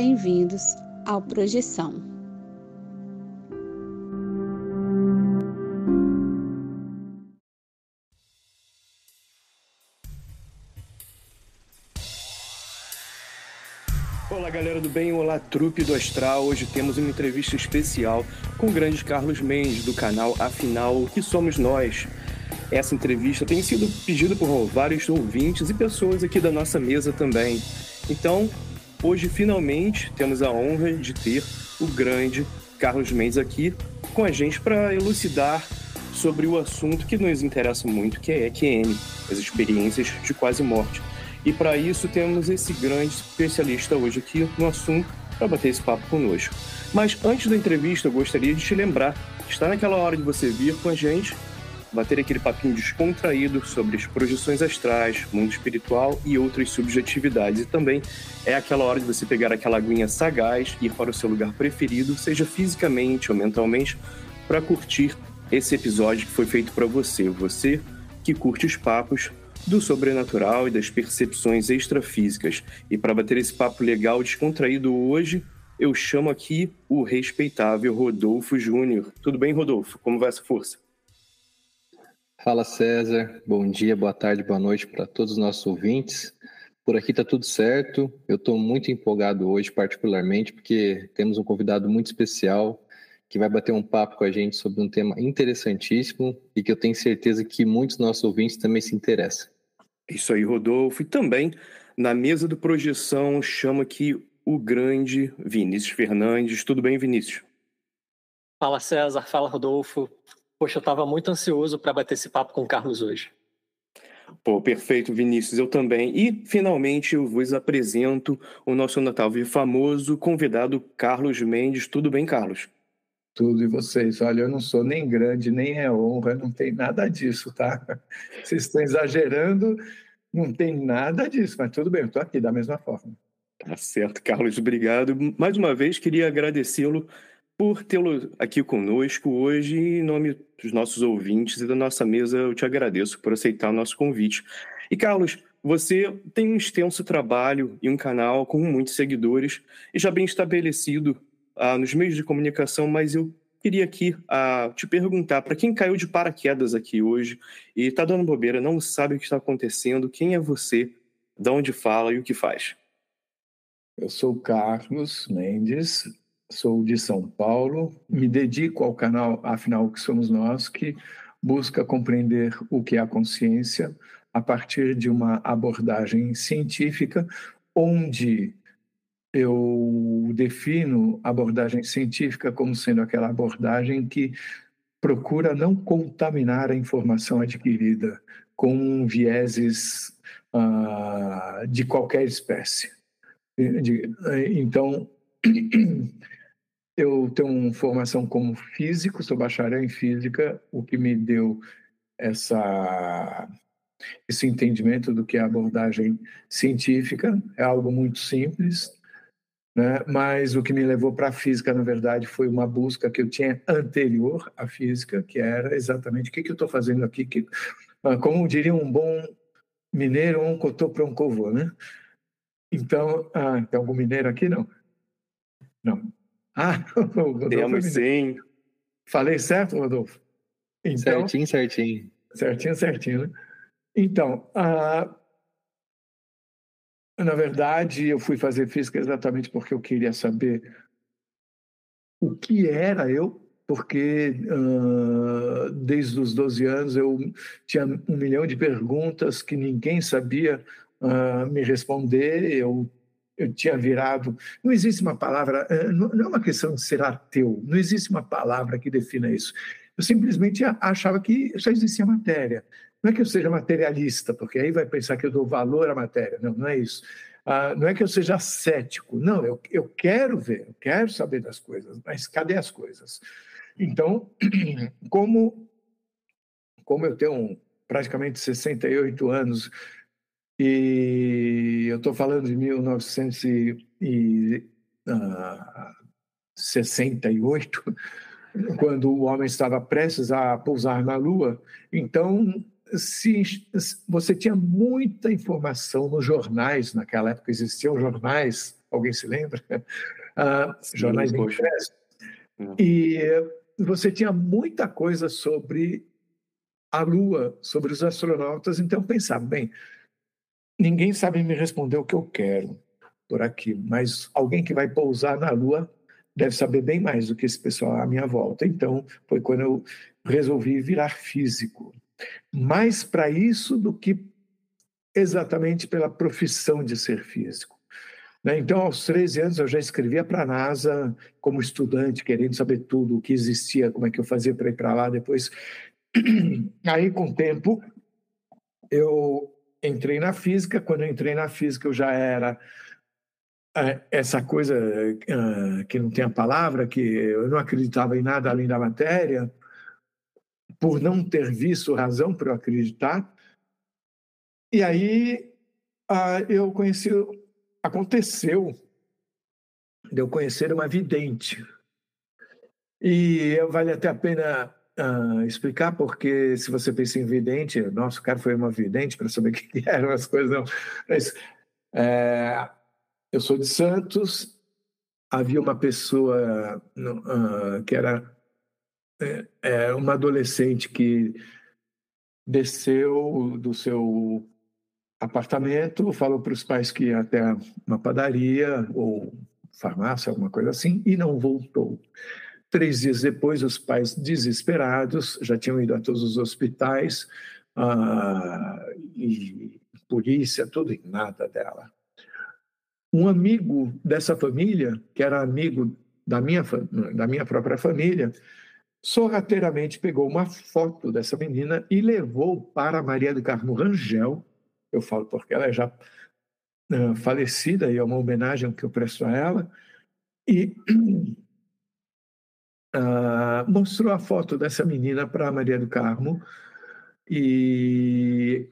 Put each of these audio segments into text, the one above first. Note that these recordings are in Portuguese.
bem-vindos ao Projeção. Olá galera do bem, olá trupe do Astral. Hoje temos uma entrevista especial com o grande Carlos Mendes do canal Afinal, o que somos nós? Essa entrevista tem sido pedida por vários ouvintes e pessoas aqui da nossa mesa também. Então, hoje finalmente temos a honra de ter o grande Carlos Mendes aqui com a gente para elucidar sobre o assunto que nos interessa muito, que é EQM, as experiências de quase morte. E para isso temos esse grande especialista hoje aqui no assunto para bater esse papo conosco. Mas antes da entrevista, eu gostaria de te lembrar, está naquela hora de você vir com a gente bater aquele papinho descontraído sobre as projeções astrais, mundo espiritual e outras subjetividades. E também é aquela hora de você pegar aquela aguinha sagaz e ir para o seu lugar preferido, seja fisicamente ou mentalmente, para curtir esse episódio que foi feito para você. Você que curte os papos do sobrenatural e das percepções extrafísicas. E para bater esse papo legal descontraído hoje, eu chamo aqui o respeitável Rodolfo Júnior. Tudo bem, Rodolfo? Como vai essa força? Fala César, bom dia, boa tarde, boa noite para todos os nossos ouvintes. Por aqui está tudo certo. Eu estou muito empolgado hoje, particularmente, porque temos um convidado muito especial que vai bater um papo com a gente sobre um tema interessantíssimo e que eu tenho certeza que muitos nossos ouvintes também se interessam. Isso aí, Rodolfo. E também na mesa do Projeção chama aqui o grande Vinícius Fernandes. Tudo bem, Vinícius? Fala César, fala Rodolfo. Poxa, eu estava muito ansioso para bater esse papo com o Carlos hoje. Pô, perfeito, Vinícius, eu também. E, finalmente, eu vos apresento o nosso notável e famoso convidado, Carlos Mendes. Tudo bem, Carlos? Tudo, e vocês? Olha, eu não sou nem grande, nem é honra, não tem nada disso, tá? Vocês estão exagerando, não tem nada disso, mas tudo bem, eu estou aqui da mesma forma. Tá certo, Carlos, obrigado. Mais uma vez, queria agradecê-lo por tê-lo aqui conosco hoje. Em nome dos nossos ouvintes e da nossa mesa, eu te agradeço por aceitar o nosso convite. E, Carlos, você tem um extenso trabalho e um canal com muitos seguidores e já bem estabelecido ah, nos meios de comunicação, mas eu queria aqui ah, te perguntar, para quem caiu de paraquedas aqui hoje e está dando bobeira, não sabe o que está acontecendo, quem é você, de onde fala e o que faz? Eu sou Carlos Mendes, sou de São Paulo, me dedico ao canal Afinal que somos nós, que busca compreender o que é a consciência a partir de uma abordagem científica, onde eu defino abordagem científica como sendo aquela abordagem que procura não contaminar a informação adquirida com vieses uh, de qualquer espécie. Então, eu tenho formação como físico, sou bacharel em física, o que me deu essa esse entendimento do que é abordagem científica é algo muito simples, né? Mas o que me levou para a física, na verdade, foi uma busca que eu tinha anterior à física, que era exatamente o que, que eu estou fazendo aqui, que, ah, como diria um bom mineiro, um cotô para um covô, né? Então, ah, tem algum mineiro aqui? Não. Não. Ah, temos sim. Falei certo, Rodolfo? Então, certinho, certinho. Certinho, certinho, né? Então, na verdade, eu fui fazer física exatamente porque eu queria saber o que era eu, porque uh, desde os 12 anos eu tinha um milhão de perguntas que ninguém sabia uh, me responder. Eu, eu tinha virado. Não existe uma palavra, não, não é uma questão de ser ateu, não existe uma palavra que defina isso. Eu simplesmente achava que só existia matéria. Não é que eu seja materialista, porque aí vai pensar que eu dou valor à matéria. Não, não é isso. Ah, não é que eu seja cético. Não, eu, eu quero ver, eu quero saber das coisas, mas cadê as coisas? Então, como, como eu tenho praticamente 68 anos e eu estou falando de 1968, quando o homem estava prestes a pousar na Lua, então se, você tinha muita informação nos jornais, naquela época existiam jornais, alguém se lembra? Uh, Sim, jornais impressos. É. E você tinha muita coisa sobre a Lua, sobre os astronautas, então pensava, bem, ninguém sabe me responder o que eu quero por aqui, mas alguém que vai pousar na Lua deve saber bem mais do que esse pessoal à minha volta. Então, foi quando eu resolvi virar físico. Mais para isso do que exatamente pela profissão de ser físico. Né? Então, aos 13 anos, eu já escrevia para a NASA como estudante, querendo saber tudo, o que existia, como é que eu fazia para ir para lá. Depois, aí, com o tempo, eu entrei na física. Quando eu entrei na física, eu já era é, essa coisa uh, que não tem a palavra, que eu não acreditava em nada além da matéria, por não ter visto razão para eu acreditar. E aí eu conheci, aconteceu de eu conhecer uma vidente. E vale até a pena uh, explicar, porque se você pensa em vidente, nosso cara foi uma vidente para saber o que eram as coisas, não. Mas, é, eu sou de Santos, havia uma pessoa uh, que era é, é, uma adolescente que desceu do seu apartamento, falou para os pais que ia até uma padaria ou farmácia, alguma coisa assim, e não voltou. Três dias depois, os pais, desesperados, já tinham ido a todos os hospitais, ah, e polícia, tudo e nada dela. Um amigo dessa família, que era amigo da minha, da minha própria família, sorrateiramente pegou uma foto dessa menina e levou para Maria do Carmo Rangel. Eu falo porque ela é já uh, falecida e é uma homenagem que eu presto a ela. E uh, mostrou a foto dessa menina para Maria do Carmo. E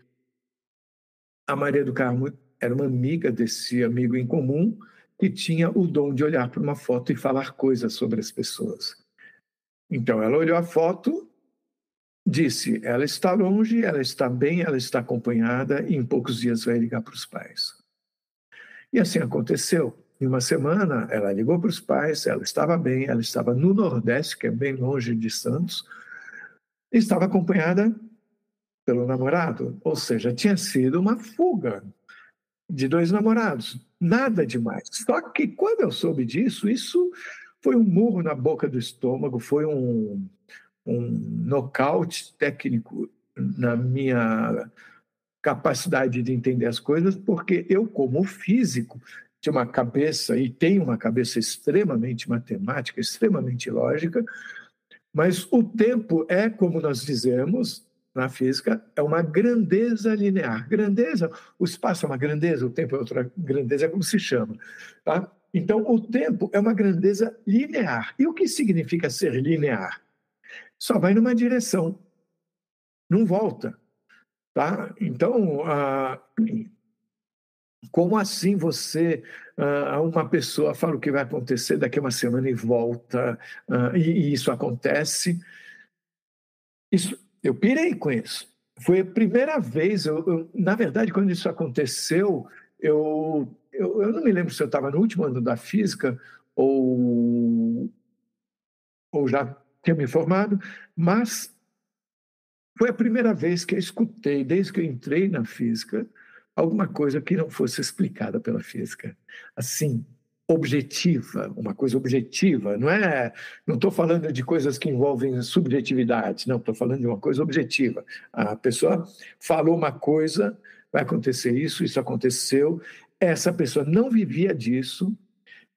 a Maria do Carmo era uma amiga desse amigo em comum que tinha o dom de olhar para uma foto e falar coisas sobre as pessoas. Então ela olhou a foto, disse: ela está longe, ela está bem, ela está acompanhada e em poucos dias vai ligar para os pais. E assim aconteceu. Em uma semana, ela ligou para os pais, ela estava bem, ela estava no Nordeste, que é bem longe de Santos, e estava acompanhada pelo namorado. Ou seja, tinha sido uma fuga de dois namorados. Nada demais. Só que quando eu soube disso, isso foi um murro na boca do estômago, foi um, um nocaute técnico na minha capacidade de entender as coisas, porque eu, como físico, tinha uma cabeça e tenho uma cabeça extremamente matemática, extremamente lógica, mas o tempo é, como nós dizemos, na física é uma grandeza linear. Grandeza, o espaço é uma grandeza, o tempo é outra grandeza, é como se chama. Tá? Então, o tempo é uma grandeza linear. E o que significa ser linear? Só vai numa direção, não volta. Tá? Então, ah, como assim você, ah, uma pessoa fala o que vai acontecer daqui a uma semana e volta, ah, e, e isso acontece? Isso eu pirei com isso. Foi a primeira vez, eu, eu, na verdade, quando isso aconteceu, eu, eu, eu não me lembro se eu estava no último ano da física ou, ou já tinha me formado, mas foi a primeira vez que eu escutei, desde que eu entrei na física, alguma coisa que não fosse explicada pela física. Assim, objetiva, uma coisa objetiva, não é? Não estou falando de coisas que envolvem subjetividade, não, estou falando de uma coisa objetiva. A pessoa falou uma coisa, vai acontecer isso, isso aconteceu. Essa pessoa não vivia disso,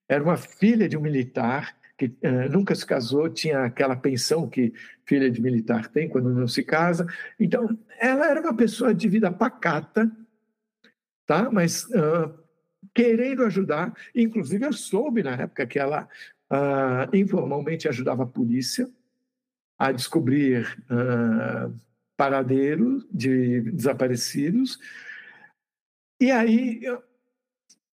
era uma filha de um militar que uh, nunca se casou, tinha aquela pensão que filha de militar tem quando não se casa. Então, ela era uma pessoa de vida pacata, tá? Mas uh, querendo ajudar. Inclusive, eu soube na época que ela uh, informalmente ajudava a polícia a descobrir uh, paradeiros de desaparecidos. E aí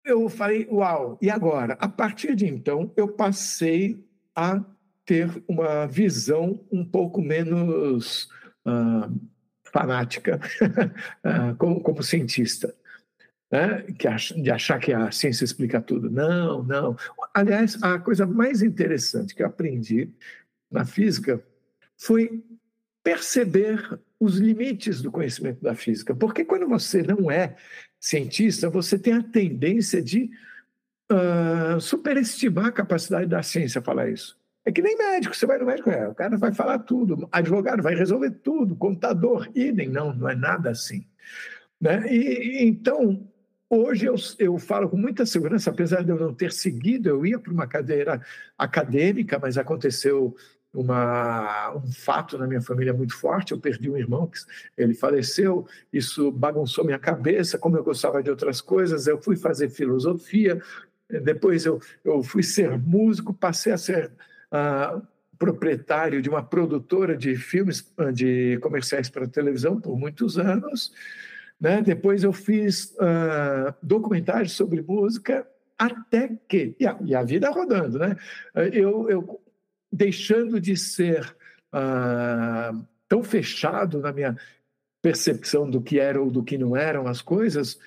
eu, falei, uau, e agora? A partir de então, eu passei a ter uma visão um pouco menos uh, fanática ah, como, como cientista. Né? De achar que a ciência explica tudo. Não, não. Aliás, a coisa mais interessante que eu aprendi na física foi perceber os limites do conhecimento da física. Porque quando você não é cientista, você tem a tendência de uh, superestimar a capacidade da ciência falar isso. É que nem médico, você vai no médico, é, o cara vai falar tudo, advogado vai resolver tudo, contador, idem, não, não é nada assim. Né? E, então, hoje eu, eu falo com muita segurança, apesar de eu não ter seguido, eu ia para uma cadeira acadêmica, mas aconteceu uma, um fato na minha família muito forte. Eu perdi um irmão, ele faleceu, isso bagunçou minha cabeça. Como eu gostava de outras coisas, eu fui fazer filosofia, depois eu, eu fui ser músico, passei a ser uh, proprietário de uma produtora de filmes, de comerciais para televisão por muitos anos. Né? Depois eu fiz uh, documentários sobre música até que e a, e a, vida rodando, né? Eu, eu deixando de ser uh, tão fechado na minha percepção do que era ou do que não eram as coisas.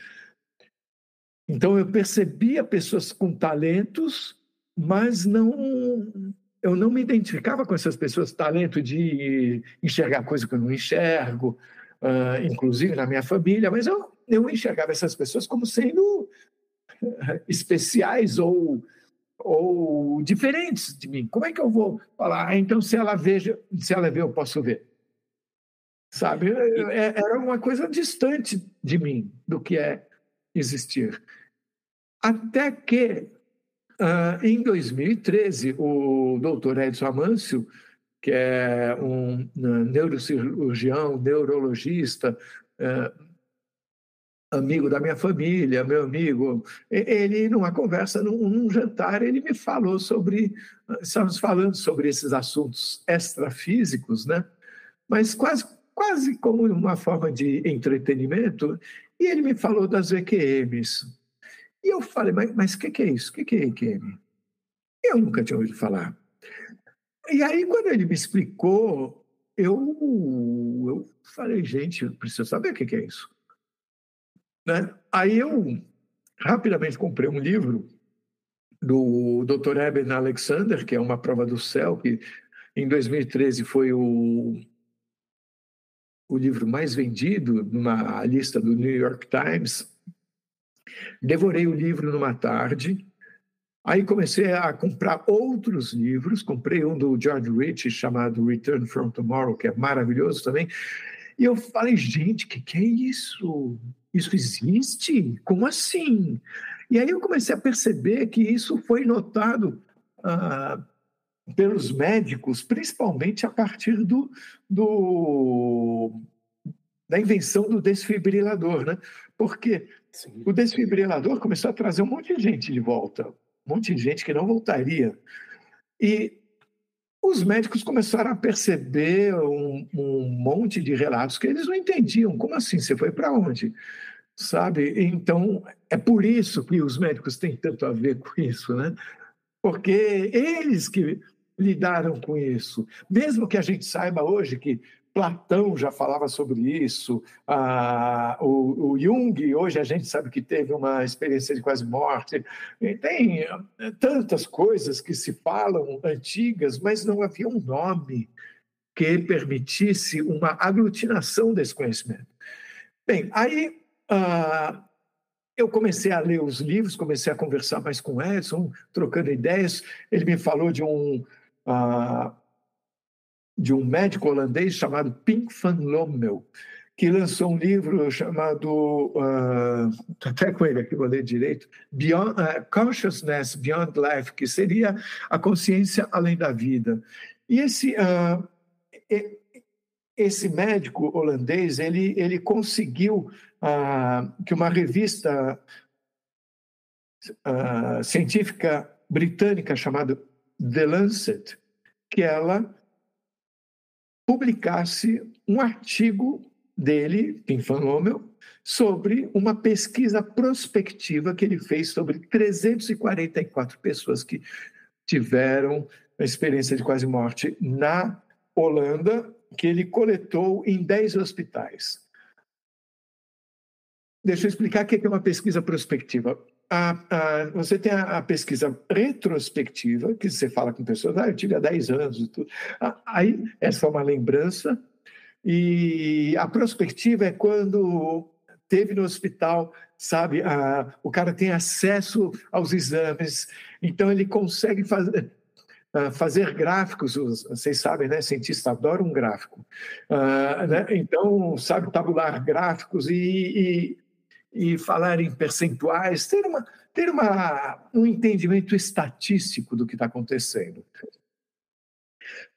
Então eu percebia pessoas com talentos, mas não eu não me identificava com essas pessoas, talento de enxergar coisa que eu não enxergo, uh, inclusive na minha família, mas eu, eu enxergava essas pessoas como sendo especiais ou ou diferentes de mim. Como é que eu vou falar? Ah, então, se ela veja, se ela vê, eu posso ver. Sabe? É, é, era uma coisa distante de mim do que é existir. Até que, uh, em 2013, o doutor Edson Amâncio, que é um uh, neurocirurgião, neurologista, uh, amigo da minha família, meu amigo, ele numa conversa, num, num, jantar, ele me falou sobre, estávamos falando sobre esses assuntos extrafísicos, né? Mas quase, quase como uma forma de entretenimento, e ele me falou das EQMs. E eu falei, mas o que, que é isso? O que, que é EQM? Eu nunca tinha ouvido falar. E aí, quando ele me explicou, eu, eu falei, gente, eu preciso saber o que, que é isso. Né? Aí eu rapidamente comprei um livro do Dr. Eben Alexander, que é uma prova do céu, que em 2013 foi o, o livro mais vendido numa lista do New York Times. Devorei o livro numa tarde. Aí comecei a comprar outros livros. Comprei um do George Rich chamado Return from Tomorrow, que é maravilhoso também. E eu falei, gente, o que, que é isso? Isso existe? Como assim? E aí eu comecei a perceber que isso foi notado ah, pelos médicos, principalmente a partir do, do, da invenção do desfibrilador, né? Porque Sim. o desfibrilador começou a trazer um monte de gente de volta, um monte de gente que não voltaria. E os médicos começaram a perceber um, um, monte de relatos que eles não entendiam. Como assim? Você foi para onde? Sabe? Então, é por isso que os médicos têm tanto a ver com isso, né? Porque eles que lidaram com isso. Mesmo que a gente saiba hoje que Platão já falava sobre isso, ah, o, o, Jung, hoje a gente sabe que teve uma experiência de quase morte. Tem eh, tantas coisas que se falam antigas, mas não havia um nome que permitisse uma aglutinação desse conhecimento. Bem, aí ah, eu comecei a ler os livros, comecei a conversar mais com Edson, trocando ideias. Ele me falou de um. Ah, de um médico holandês chamado Pink van Lommel, que lançou um livro chamado, uh, até com ele aqui, vou ler direito, Beyond, uh, Consciousness Beyond Life, que seria a consciência além da vida. E esse, uh, esse médico holandês, ele, ele conseguiu que uma revista científica britânica chamada The Lancet, que ela publicasse um artigo dele, Tim Van sobre uma pesquisa prospectiva que ele fez sobre 344 pessoas que tiveram a experiência de quase morte na Holanda que ele coletou em 10 hospitais. Deixa eu explicar o que é uma pesquisa prospectiva. A, a, você tem a, a, pesquisa retrospectiva, que você fala com pessoas, ah, eu tive há 10 anos e tudo. Aí, essa é uma lembrança. E a prospectiva é quando teve no hospital, sabe, o cara tem acesso aos exames, então ele consegue fazer, fazer gráficos, vocês sabem, né? Cientistas adoram um gráfico. Uh, né? Então, sabe, tabular gráficos e, e, falar em percentuais, ter, uma, ter uma, um entendimento estatístico do que está acontecendo.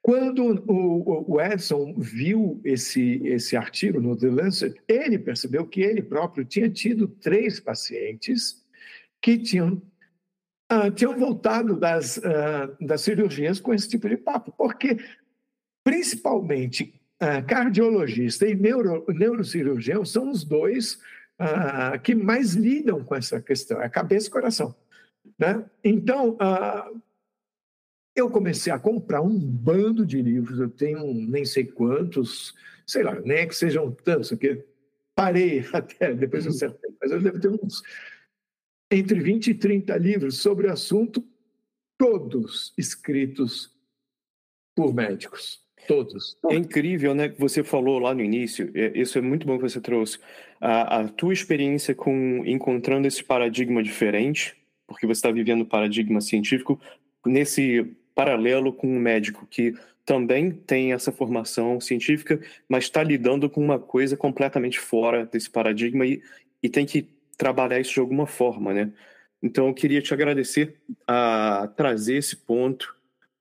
Quando o, o Edson viu esse, esse artigo no The Lancet, ele percebeu que ele próprio tinha tido três pacientes que tinham uh, tinham voltado das, uh, das cirurgias com esse tipo de papo, porque principalmente uh, cardiologista e neuro, neurocirurgião são os dois que mais lidam com essa questão, é cabeça e coração. Né? Então, eu comecei a comprar um bando de livros, eu tenho nem sei quantos, sei lá, nem é que sejam tantos, porque parei até, depois eu acertei, mas eu devo ter uns entre 20 e 30 livros sobre o assunto, todos escritos por médicos. Todos. É incrível, né? Que você falou lá no início. É, isso é muito bom que você trouxe. A, a tua experiência com encontrando esse paradigma diferente, porque você está vivendo o paradigma científico nesse paralelo com um médico que também tem essa formação científica, mas está lidando com uma coisa completamente fora desse paradigma e, e tem que trabalhar isso de alguma forma, né? Então, eu queria te agradecer a trazer esse ponto.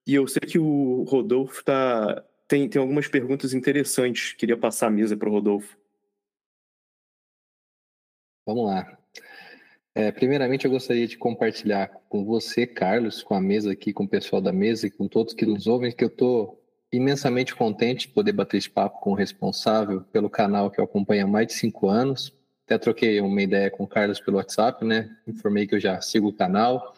E eu sei que o Rodolfo tá, tem, tem algumas perguntas interessantes. Queria passar a mesa para o Rodolfo. Vamos lá. É, primeiramente, eu gostaria de compartilhar com você, Carlos, com a mesa aqui, com o pessoal da mesa e com todos que nos ouvem, que eu estou imensamente contente de poder bater esse papo com o responsável pelo canal que eu acompanho há mais de cinco anos até troquei uma ideia com o Carlos pelo WhatsApp, né? Informei que eu já sigo o canal.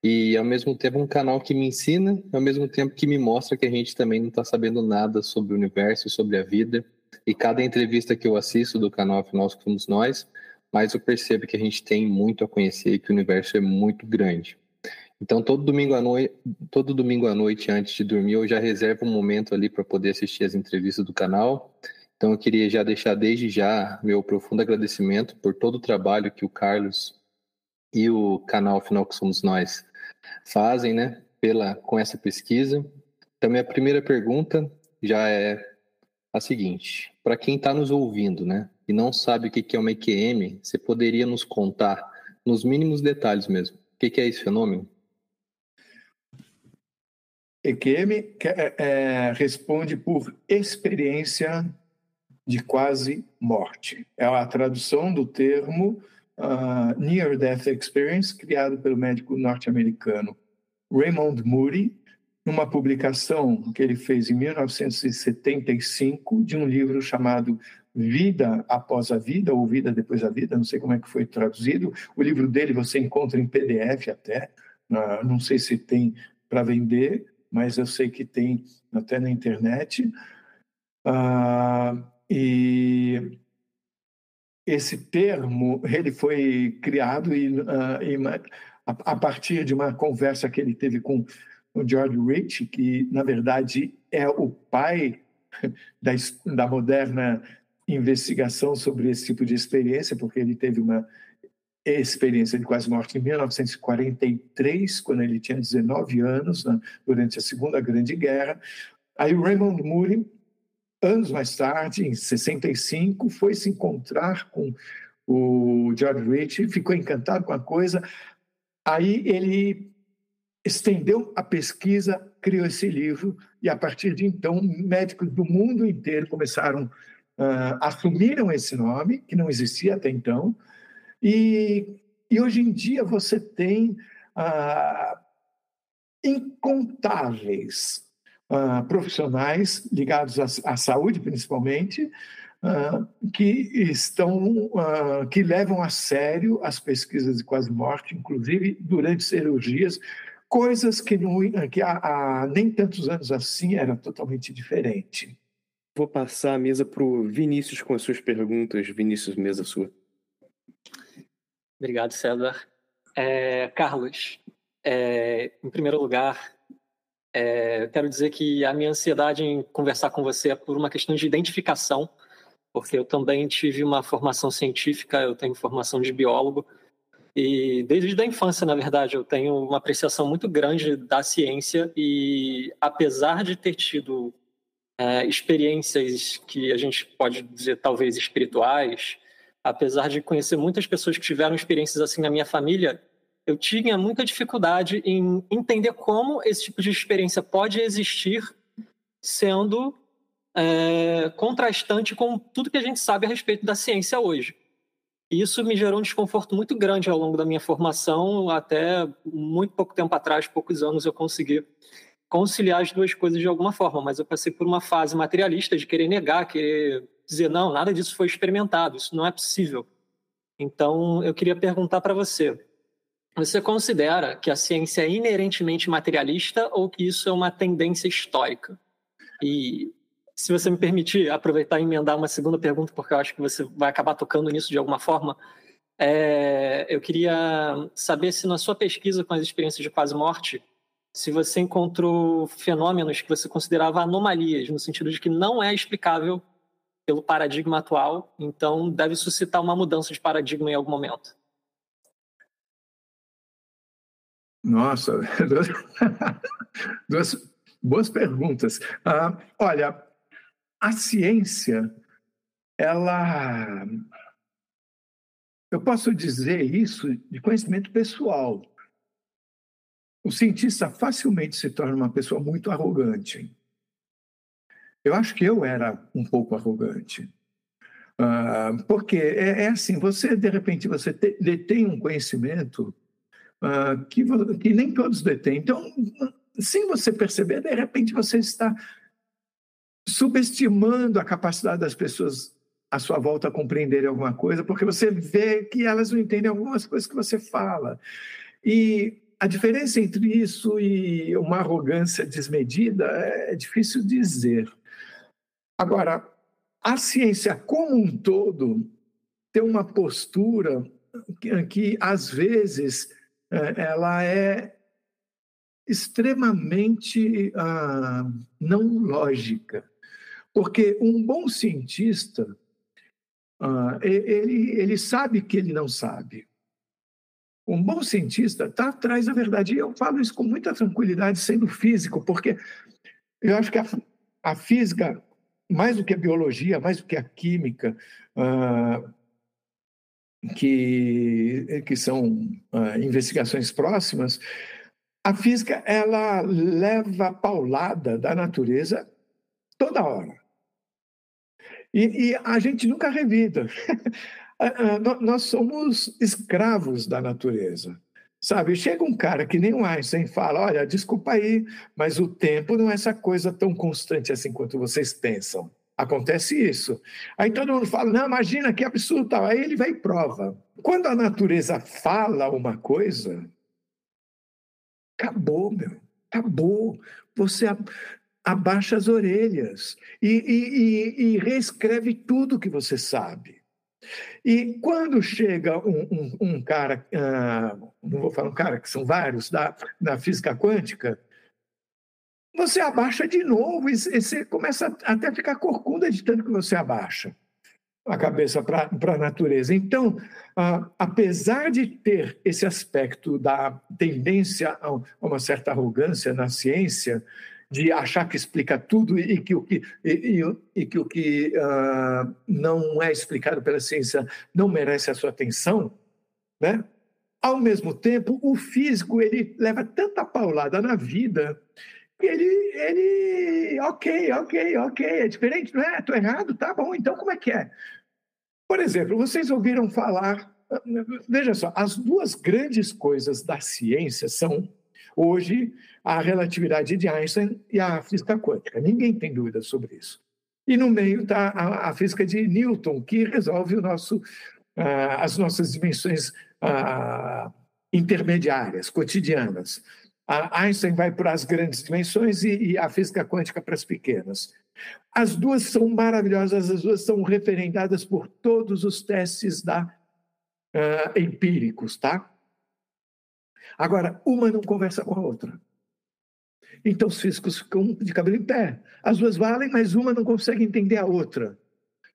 E ao mesmo tempo um canal que me ensina, ao mesmo tempo que me mostra que a gente também não está sabendo nada sobre o universo, sobre a vida. E cada entrevista que eu assisto do canal Afinal Somos Nós, mais eu percebo que a gente tem muito a conhecer e que o universo é muito grande. Então todo domingo à noite, todo domingo à noite antes de dormir, eu já reservo um momento ali para poder assistir as entrevistas do canal então, eu queria já deixar desde já meu profundo agradecimento por todo o trabalho que o Carlos e o canal Final que Somos Nós fazem, né, pela, com essa pesquisa. Então, minha primeira pergunta já é a seguinte: para quem está nos ouvindo, né, e não sabe o que é uma EQM, você poderia nos contar, nos mínimos detalhes mesmo, o que é esse fenômeno? EQM é, é, responde por experiência de quase morte. É a tradução do termo uh, Near Death Experience, criado pelo médico norte-americano Raymond Moody, numa publicação que ele fez em 1975 de um livro chamado Vida Após a Vida, ou Vida Depois da Vida, não sei como é que foi traduzido. O livro dele você encontra em PDF até, não sei se tem para vender, mas eu sei que tem até na internet. Uh, e esse termo ele foi criado e, uh, e a, a, partir de uma conversa que ele teve com o George Rich, que na verdade é o pai da, da moderna investigação sobre esse tipo de experiência, porque ele teve uma experiência de quase morte em 1943, quando ele tinha 19 anos, né, durante a Segunda Grande Guerra. Aí o Raymond Moody anos mais tarde, em 65, foi se encontrar com o George Rich, ficou encantado com a coisa. Aí ele estendeu a pesquisa, criou esse livro, e a partir de então, médicos do mundo inteiro começaram, uh, assumiram esse nome, que não existia até então, e, e hoje em dia você tem uh, incontáveis uh, profissionais ligados à, à, saúde, principalmente, uh, que estão, uh, que levam a sério as pesquisas de quase morte, inclusive durante cirurgias, coisas que, no, que há, há nem tantos anos assim era totalmente diferente. vou passar a mesa para o Vinícius com as suas perguntas. Vinícius, mesa sua. Obrigado, César. É, Carlos, é, em primeiro lugar, é, quero dizer que a minha ansiedade em conversar com você é por uma questão de identificação, porque eu também tive uma formação científica, eu tenho formação de biólogo, e desde a infância, na verdade, eu tenho uma apreciação muito grande da ciência e, apesar de ter tido é, experiências que a gente pode dizer talvez espirituais, apesar de conhecer muitas pessoas que tiveram experiências assim na minha família, eu tinha muita dificuldade em entender como esse tipo de experiência pode existir sendo é, contrastante com tudo que a gente sabe a respeito da ciência hoje. Isso me gerou um desconforto muito grande ao longo da minha formação, até muito pouco tempo atrás, poucos anos, eu consegui conciliar as duas coisas de alguma forma, mas eu passei por uma fase materialista de querer negar, querer dizer, não, nada disso foi experimentado, isso não é possível. Então, eu queria perguntar para você, você considera que a ciência é inerentemente materialista ou que isso é uma tendência histórica? E se você me permitir aproveitar e emendar uma segunda pergunta, porque eu acho que você vai acabar tocando nisso de alguma forma, é, eu queria saber se na sua pesquisa com as experiências de quase morte, se você encontrou fenômenos que você considerava anomalias, no sentido de que não é explicável pelo paradigma atual, então deve suscitar uma mudança de paradigma em algum momento. Nossa, duas, boas perguntas. Ah, olha, a ciência, ela. Eu posso dizer isso de conhecimento pessoal. O cientista facilmente se torna uma pessoa muito arrogante. Eu acho que eu era um pouco arrogante. Uh, porque é, é, assim, você, de repente, você te, detém um conhecimento uh, que, que nem todos detêm. Então, sem você perceber, de repente você está subestimando a capacidade das pessoas à sua volta a compreenderem alguma coisa, porque você vê que elas não entendem algumas coisas que você fala. E a diferença entre isso e uma arrogância desmedida é difícil dizer. Agora, a ciência como um todo tem uma postura que, que às vezes, é, ela é extremamente ah, não lógica. Porque um bom cientista, uh, ele, ele sabe que ele não sabe. Um bom cientista está atrás da verdade. E eu falo isso com muita tranquilidade, sendo físico, porque eu acho que a, a física, mais do que a biologia, mais do que a química, uh, que, que são uh, investigações próximas, a física ela leva paulada da natureza toda hora. E, e a gente nunca revida. Nós somos escravos da natureza. Sabe, chega um cara que nem o Einstein fala: olha, desculpa aí, mas o tempo não é essa coisa tão constante assim quanto vocês pensam. Acontece isso. Aí todo mundo fala: não, imagina que absurdo tal. Aí ele vai e prova. Quando a natureza fala uma coisa, acabou, meu. Acabou. Você abaixa as orelhas e, e, e, e reescreve tudo que você sabe. E quando chega um, um, um cara, uh, não vou falar um cara, que são vários, da, da física quântica, você abaixa de novo e, e você começa até a ficar corcunda de tanto que você abaixa a cabeça para a natureza. Então, uh, apesar de ter esse aspecto da tendência a, a uma certa arrogância na ciência, de achar que explica tudo e que o que, e, e, e que, o que uh, não é explicado pela ciência não merece a sua atenção, né? Ao mesmo tempo, o físico ele leva tanta paulada na vida que ele, ele, ok, ok, ok, é diferente, não é? Estou errado, tá bom, então como é que é? Por exemplo, vocês ouviram falar, veja só, as duas grandes coisas da ciência são hoje a relatividade de Einstein e a física quântica. Ninguém tem dúvida sobre isso. E no meio está a, a, física de Newton, que resolve nosso, as nossas dimensões intermediárias, cotidianas. A Einstein vai para as grandes dimensões e, e a física quântica para as pequenas. As duas são maravilhosas, as duas são referendadas por todos os testes da, empíricos, tá? Agora, uma não conversa com a outra. Então os físicos ficam de cabelo em pé. As duas valem, mas uma não consegue entender a outra.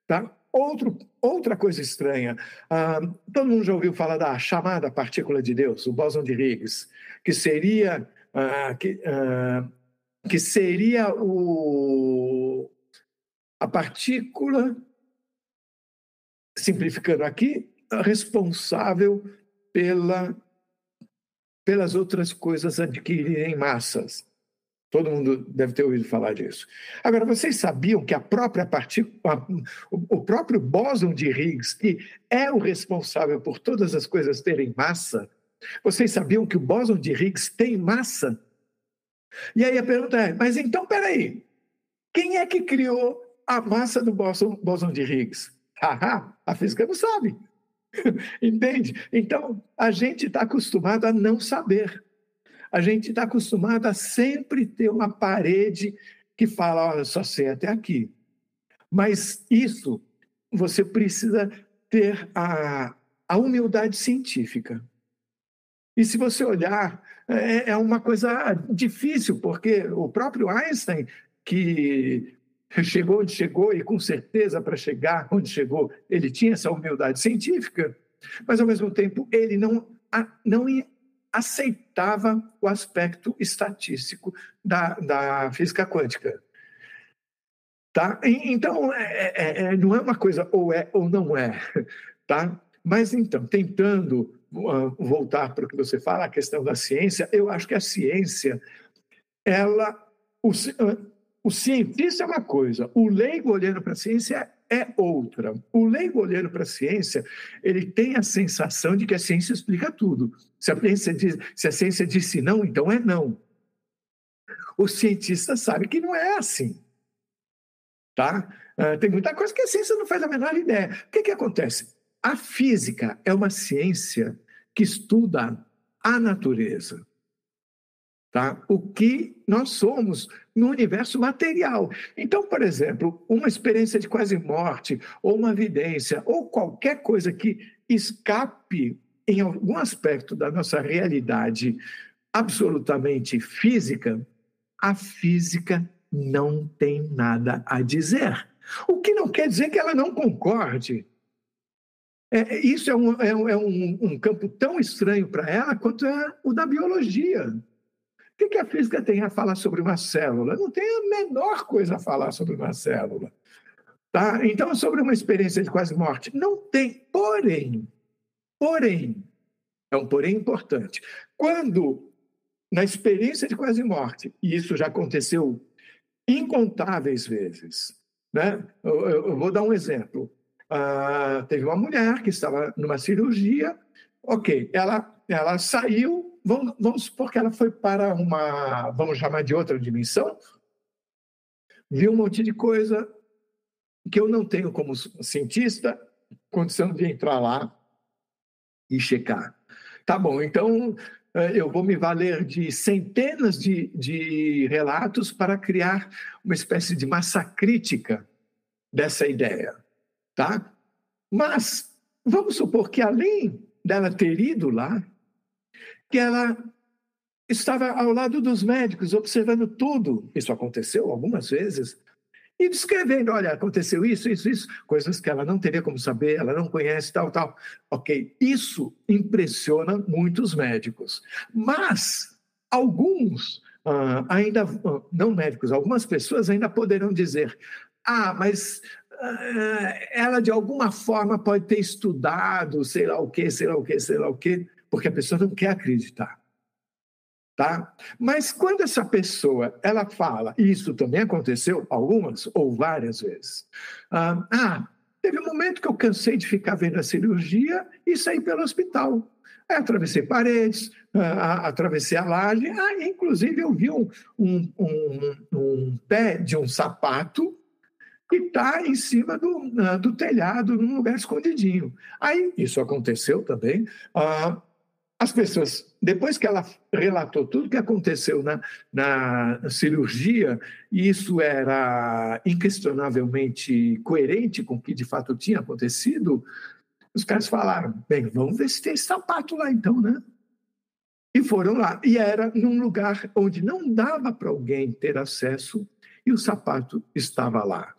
Tá? Outro, outra coisa estranha. Ah, todo mundo já ouviu falar da chamada partícula de Deus, o bóson de Higgs, que seria, ah, que, ah, que seria o, a partícula, simplificando aqui, responsável pela, pelas outras coisas adquirirem massas. Todo mundo deve ter ouvido falar disso. Agora, vocês sabiam que a própria partícula, o próprio bóson de Higgs, que é o responsável por todas as coisas terem massa, vocês sabiam que o bóson de Higgs tem massa? E aí a pergunta é: mas então, peraí, quem é que criou a massa do bóson, bóson de Higgs? Haha, a física não sabe. Entende? Então, a gente está acostumado a não saber a gente está acostumado a sempre ter uma parede que fala, olha, só sei até aqui. Mas isso, você precisa ter a, a humildade científica. E se você olhar, é, é uma coisa difícil, porque o próprio Einstein, que chegou onde chegou, e com certeza para chegar onde chegou, ele tinha essa humildade científica, mas ao mesmo tempo ele não, não aceitava o aspecto estatístico da, da física quântica. Tá? Então, é, é, é, não é uma coisa ou é ou não é. Tá? Mas, então, tentando uh, voltar para o que você fala, a questão da ciência, eu acho que a ciência, ela. O, uh, o cientista é uma coisa, o leigo olhando para a ciência é outra. O leigo olhando para a ciência, ele tem a sensação de que a ciência explica tudo. Se a ciência, diz, se a ciência disse não, então é não. O cientista sabe que não é assim. Tá? Uh, tem muita coisa que a ciência não faz a menor ideia. O que, que acontece? A física é uma ciência que estuda a natureza tá? o que nós somos no universo material. Então, por exemplo, uma experiência de quase morte, ou uma vidência, ou qualquer coisa que escape em algum aspecto da nossa realidade absolutamente física, a física não tem nada a dizer. O que não quer dizer que ela não concorde. É, isso é, um, é, um, é um, um campo tão estranho para ela quanto é o da biologia. O que, a física tem a falar sobre uma célula? Não tem a menor coisa a falar sobre uma célula. Tá? Então, sobre uma experiência de quase morte, não tem. Porém, porém, é um porém importante. Quando, na experiência de quase morte, e isso já aconteceu incontáveis vezes, né? eu, eu vou dar um exemplo. Ah, teve uma mulher que estava numa cirurgia, ok, ela, ela saiu vamos, vamos supor que ela foi para uma, vamos chamar de outra dimensão, viu um monte de coisa que eu não tenho como cientista condição de entrar lá e checar. Tá bom, então eh, eu vou me valer de centenas de, de relatos para criar uma espécie de massa crítica dessa ideia, tá? Mas vamos supor que além dela ter ido lá, que ela estava ao lado dos médicos, observando tudo. Isso aconteceu algumas vezes. E descrevendo, olha, aconteceu isso, isso, isso, coisas que ela não teria como saber, ela não conhece, tal, tal. Ok, isso impressiona muitos médicos. Mas alguns uh, ainda, uh, não médicos, algumas pessoas ainda poderão dizer: ah, mas uh, ela de alguma forma pode ter estudado, sei lá o quê, sei lá o quê, sei lá o quê porque a pessoa não quer acreditar. Tá? Mas quando essa pessoa ela fala, e isso também aconteceu algumas ou várias vezes, ah, ah, teve um momento que eu cansei de ficar vendo a cirurgia e saí pelo hospital. Aí atravessei paredes, ah, atravessei a laje, ah, inclusive eu vi um, um, um, um pé de um sapato que está em cima do, do telhado, num lugar escondidinho. Aí isso aconteceu também. Ah, as pessoas, depois que ela relatou tudo que aconteceu na, na cirurgia, e isso era inquestionavelmente coerente com o que de fato tinha acontecido, os caras falaram: bem, vamos ver se tem sapato lá então, né? E foram lá. E era num lugar onde não dava para alguém ter acesso e o sapato estava lá.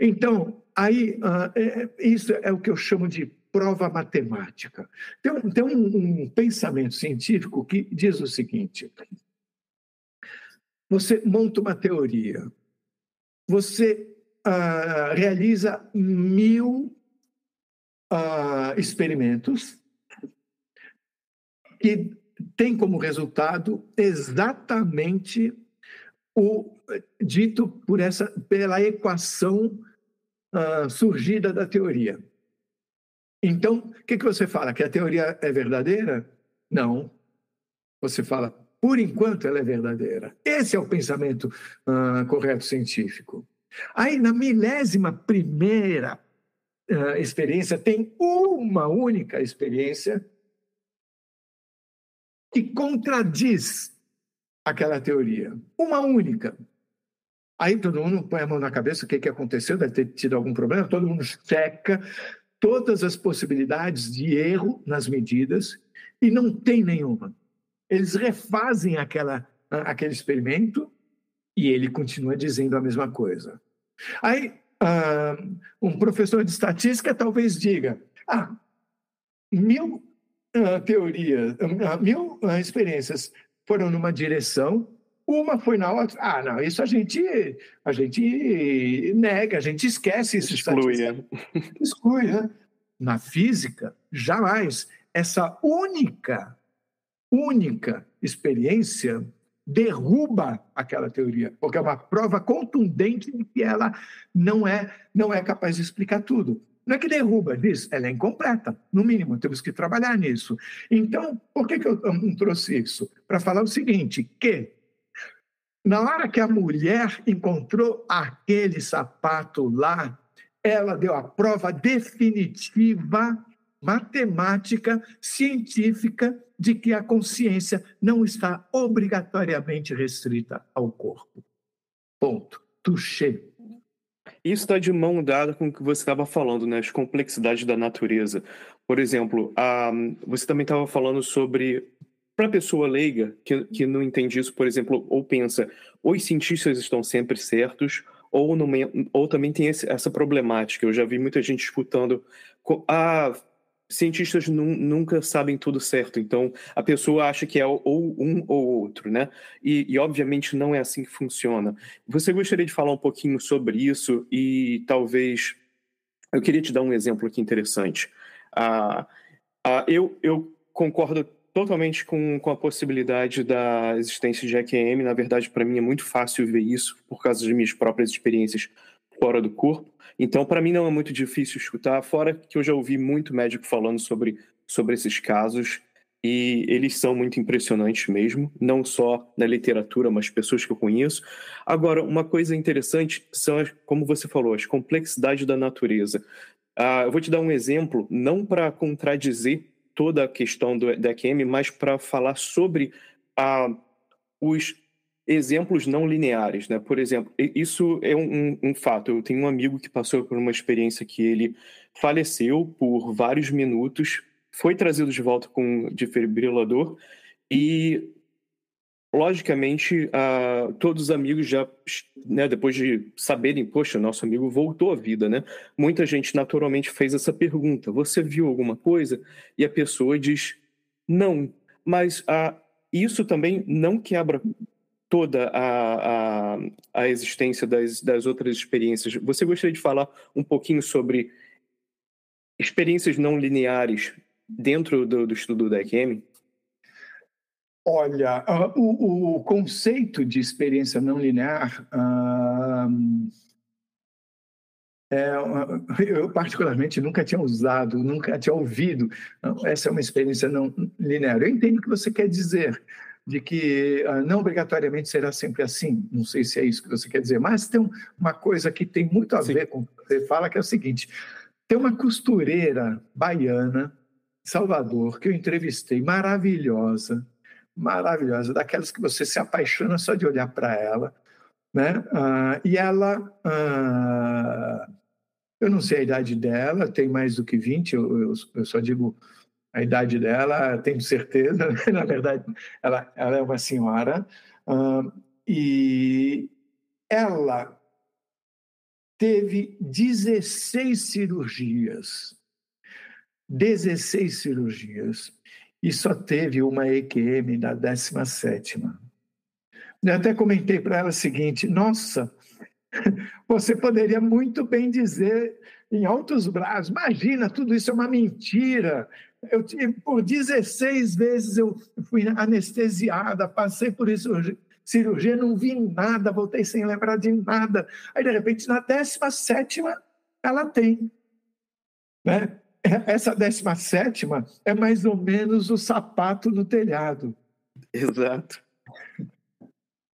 Então, aí, uh, é, isso é o que eu chamo de prova matemática. Tem, tem um, um pensamento científico que diz o seguinte: você monta uma teoria, você uh, realiza mil uh, experimentos que tem como resultado exatamente o dito por essa pela equação uh, surgida da teoria. Então, o que, que você fala? Que a teoria é verdadeira? Não. Você fala, por enquanto ela é verdadeira. Esse é o pensamento uh, correto científico. Aí, na milésima primeira uh, experiência, tem uma única experiência que contradiz aquela teoria. Uma única. Aí todo mundo põe a mão na cabeça, o que, que aconteceu? Deve ter tido algum problema, todo mundo checa todas as possibilidades de erro nas medidas e não tem nenhuma. Eles refazem aquela, aquele experimento e ele continua dizendo a mesma coisa. Aí, uh, um professor de estatística talvez diga: ah, mil uh, teorias, uh, mil experiências foram numa direção, uma foi na outra. Ah, não, isso a gente, a gente nega, a gente esquece isso. Exclui. É. Exclui, né? Na física, jamais. Essa única, única experiência derruba aquela teoria, porque é uma prova contundente de que ela não é, não é capaz de explicar tudo. Não é que derruba, diz, ela é incompleta, no mínimo, temos que trabalhar nisso. Então, por que, que eu trouxe isso? Para falar o seguinte, que na hora que a mulher encontrou aquele sapato lá, ela deu a prova definitiva, matemática, científica, de que a consciência não está obrigatoriamente restrita ao corpo. Ponto. Touché. Isso está de mão dada com o que você estava falando, né? As complexidades da natureza. Por exemplo, a, você também estava falando sobre. Para a pessoa leiga, que, que não entende isso, por exemplo, ou pensa, os cientistas estão sempre certos, ou, ou também tem esse, essa problemática. Eu já vi muita gente escutando. Ah, cientistas nunca sabem tudo certo, então a pessoa acha que é ou um ou outro, né? E, e, obviamente não é assim que funciona. Você gostaria de falar um pouquinho sobre isso e talvez eu queria te dar um exemplo aqui interessante. Ah, ah, eu, eu concordo totalmente com, com a possibilidade da existência de EQM. Na verdade, para mim é muito fácil ver isso por causa de minhas próprias experiências fora do corpo. Então, para mim não é muito difícil escutar, fora que eu já ouvi muito médico falando sobre, sobre esses casos e eles são muito impressionantes mesmo, não só na literatura, mas pessoas que eu conheço. Agora, uma coisa interessante são, como você falou, as complexidades da natureza. Uh, eu vou te dar um exemplo, não para contradizer toda a questão do DQM, mas para falar sobre uh, os exemplos não lineares, né? Por exemplo, isso é um, um, fato. Eu tenho um amigo que passou por uma experiência que ele faleceu por vários minutos, foi trazido de volta com defibrilador e, logicamente, uh, todos os amigos já, né, depois de saberem, poxa, nosso amigo voltou à vida, né? Muita gente naturalmente fez essa pergunta: você viu alguma coisa? E a pessoa diz não, mas uh, isso também não quebra toda a, a, a existência das, das outras experiências. Você gostaria de falar um pouquinho sobre experiências não lineares dentro do, do estudo da EQM? Olha, uh, o, o, conceito de experiência não linear, uh, é, eu particularmente nunca tinha usado, nunca tinha ouvido. Essa é uma experiência não linear. Eu entendo o que você quer dizer de que uh, não obrigatoriamente será sempre assim. Não sei se é isso que você quer dizer, mas tem uma coisa que tem muito a Sim. ver com o que você fala, que é o seguinte: tem uma costureira baiana, Salvador, que eu entrevistei, maravilhosa, maravilhosa, daquelas que você se apaixona só de olhar para ela, né? Ah, e ela, ah, eu não sei a idade dela, tem mais do que 20, eu, eu, eu só digo a idade dela, tenho certeza, na verdade, ela, ela é uma senhora, ah, e ela teve 16 cirurgias. 16 cirurgias. E só teve uma EQM da 17. Eu até comentei para ela o seguinte: nossa, você poderia muito bem dizer em altos braços, imagina, tudo isso é uma mentira. Eu por 16 vezes eu fui anestesiada, passei por isso cirurgia, não vi nada, voltei sem lembrar de nada. Aí, de repente, na 17 ela tem. Né? Essa 17 é mais ou menos o sapato no telhado. Exato.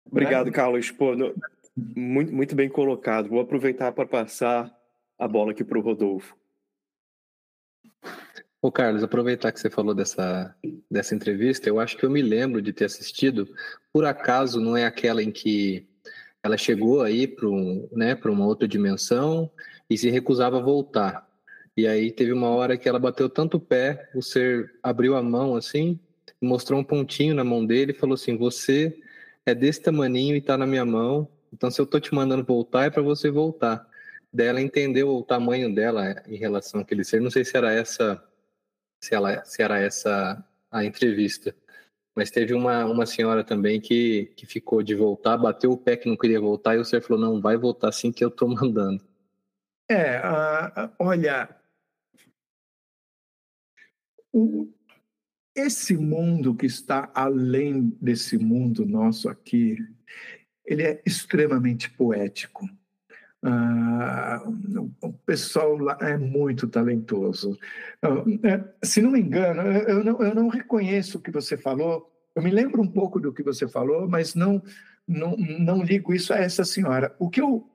Obrigado, né? Carlos. Pô, no, muito, muito bem colocado. Vou aproveitar para passar a bola aqui para o Rodolfo. Ô Carlos, aproveitar que você falou dessa, dessa entrevista, eu acho que eu me lembro de ter assistido. Por acaso não é aquela em que ela chegou aí para um, né, uma outra dimensão e se recusava a voltar. E aí teve uma hora que ela bateu tanto o pé, o ser abriu a mão assim, mostrou um pontinho na mão dele e falou assim: Você é desse tamaninho e está na minha mão, então se eu estou te mandando voltar é para você voltar. Daí ela entendeu o tamanho dela em relação àquele ser. Não sei se era essa se, ela, se era essa a entrevista. Mas teve uma, uma senhora também que, que ficou de voltar, bateu o pé que não queria voltar, e o senhor falou: não, vai voltar assim que eu estou mandando. É, olha, o, esse mundo que está além desse mundo nosso aqui, ele é extremamente poético. Ah, o pessoal lá é muito talentoso. É, se não me engano, eu não, eu não reconheço o que você falou. Eu me lembro um pouco do que você falou, mas não, não, não ligo isso a essa senhora. O que eu,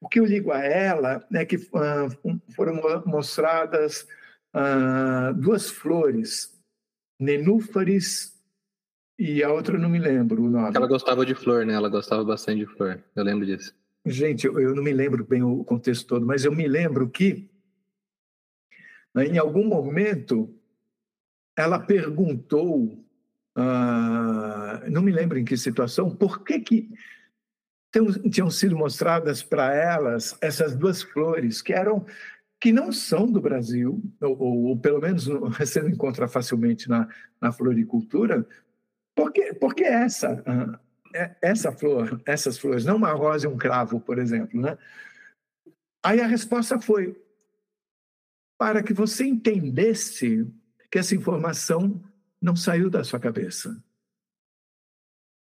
o que eu ligo a ela é que ah, foram mostradas ah, duas flores, nenúfares e a outra não me lembro o nome. Ela gostava de flor, né? Ela gostava bastante de flor. Eu lembro disso. Gente, eu, eu não me lembro bem o contexto todo, mas eu me lembro que, né, em algum momento, ela perguntou, ah, não me lembro em que situação, por que, que tinham sido mostradas para elas essas duas flores que eram que não são do Brasil, ou, ou, ou pelo menos você não encontra facilmente na, na floricultura, porque, porque essa, ah, é, essa flor, essas flores, não uma rosa e um cravo, por exemplo, né? Aí a resposta foi para que você entendesse que essa informação não saiu da sua cabeça.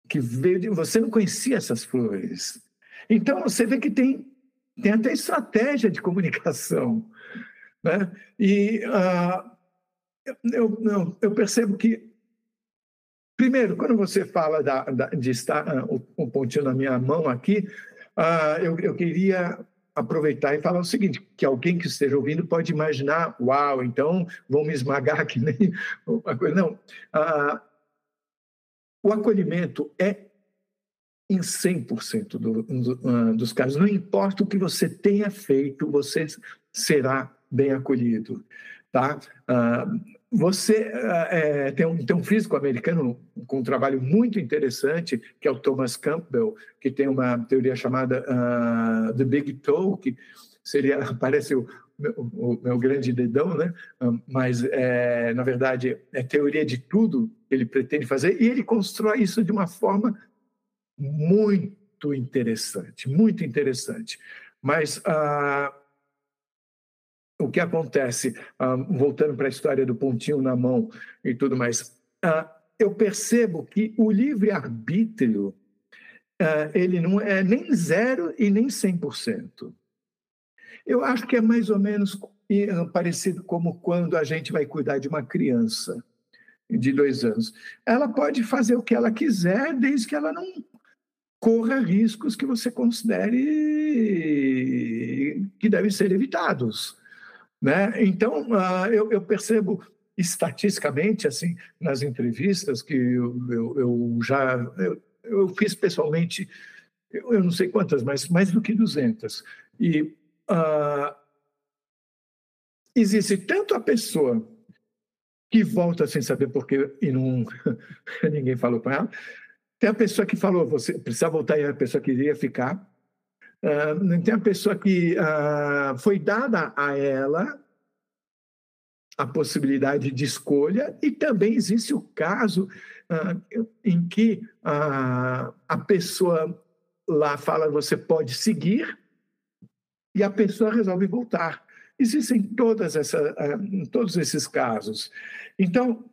Que veio de, você não conhecia essas flores. Então você vê que tem, tem até estratégia de comunicação. Né? E uh, eu, eu, percebo que Primeiro, quando você fala da, da, de estar uh, um pontinho na minha mão aqui, uh, eu, eu queria aproveitar e falar o seguinte, que alguém que esteja ouvindo pode imaginar, uau, então vão me esmagar que nem uma coisa. Não, o acolhimento é em 100% do, do, uh, dos casos. Não importa o que você tenha feito, você será bem acolhido. Tá? Uh, você é, tem, um, tem um físico americano com um trabalho muito interessante, que é o Thomas Campbell, que tem uma teoria chamada uh, The Big Toe, que seria, parece o meu, o meu grande dedão, né? mas, é, na verdade, é teoria de tudo que ele pretende fazer, e ele constrói isso de uma forma muito interessante, muito interessante. Mas... Uh, o que acontece, ah, voltando para a história do pontinho na mão e tudo mais, ah, eu percebo que o livre-arbítrio ah, ele não é nem zero e nem 100%. Eu acho que é mais ou menos parecido como quando a gente vai cuidar de uma criança de dois anos. Ela pode fazer o que ela quiser, desde que ela não corra riscos que você considere que devem ser evitados. Né? Então, uh, eu, eu, percebo estatisticamente, assim, nas entrevistas que eu, eu, eu já eu, eu, fiz pessoalmente, eu, eu, não sei quantas, mas mais do que 200. E uh, existe tanto a pessoa que volta sem saber porquê e não ninguém falou com ela, tem a pessoa que falou, você precisa voltar e a pessoa queria ficar. Uh, tem a pessoa que uh, foi dada a ela a possibilidade de escolha e também existe o caso uh, em que uh, a pessoa lá fala você pode seguir e a pessoa resolve voltar. Existem todas essa, uh, todos esses casos. Então,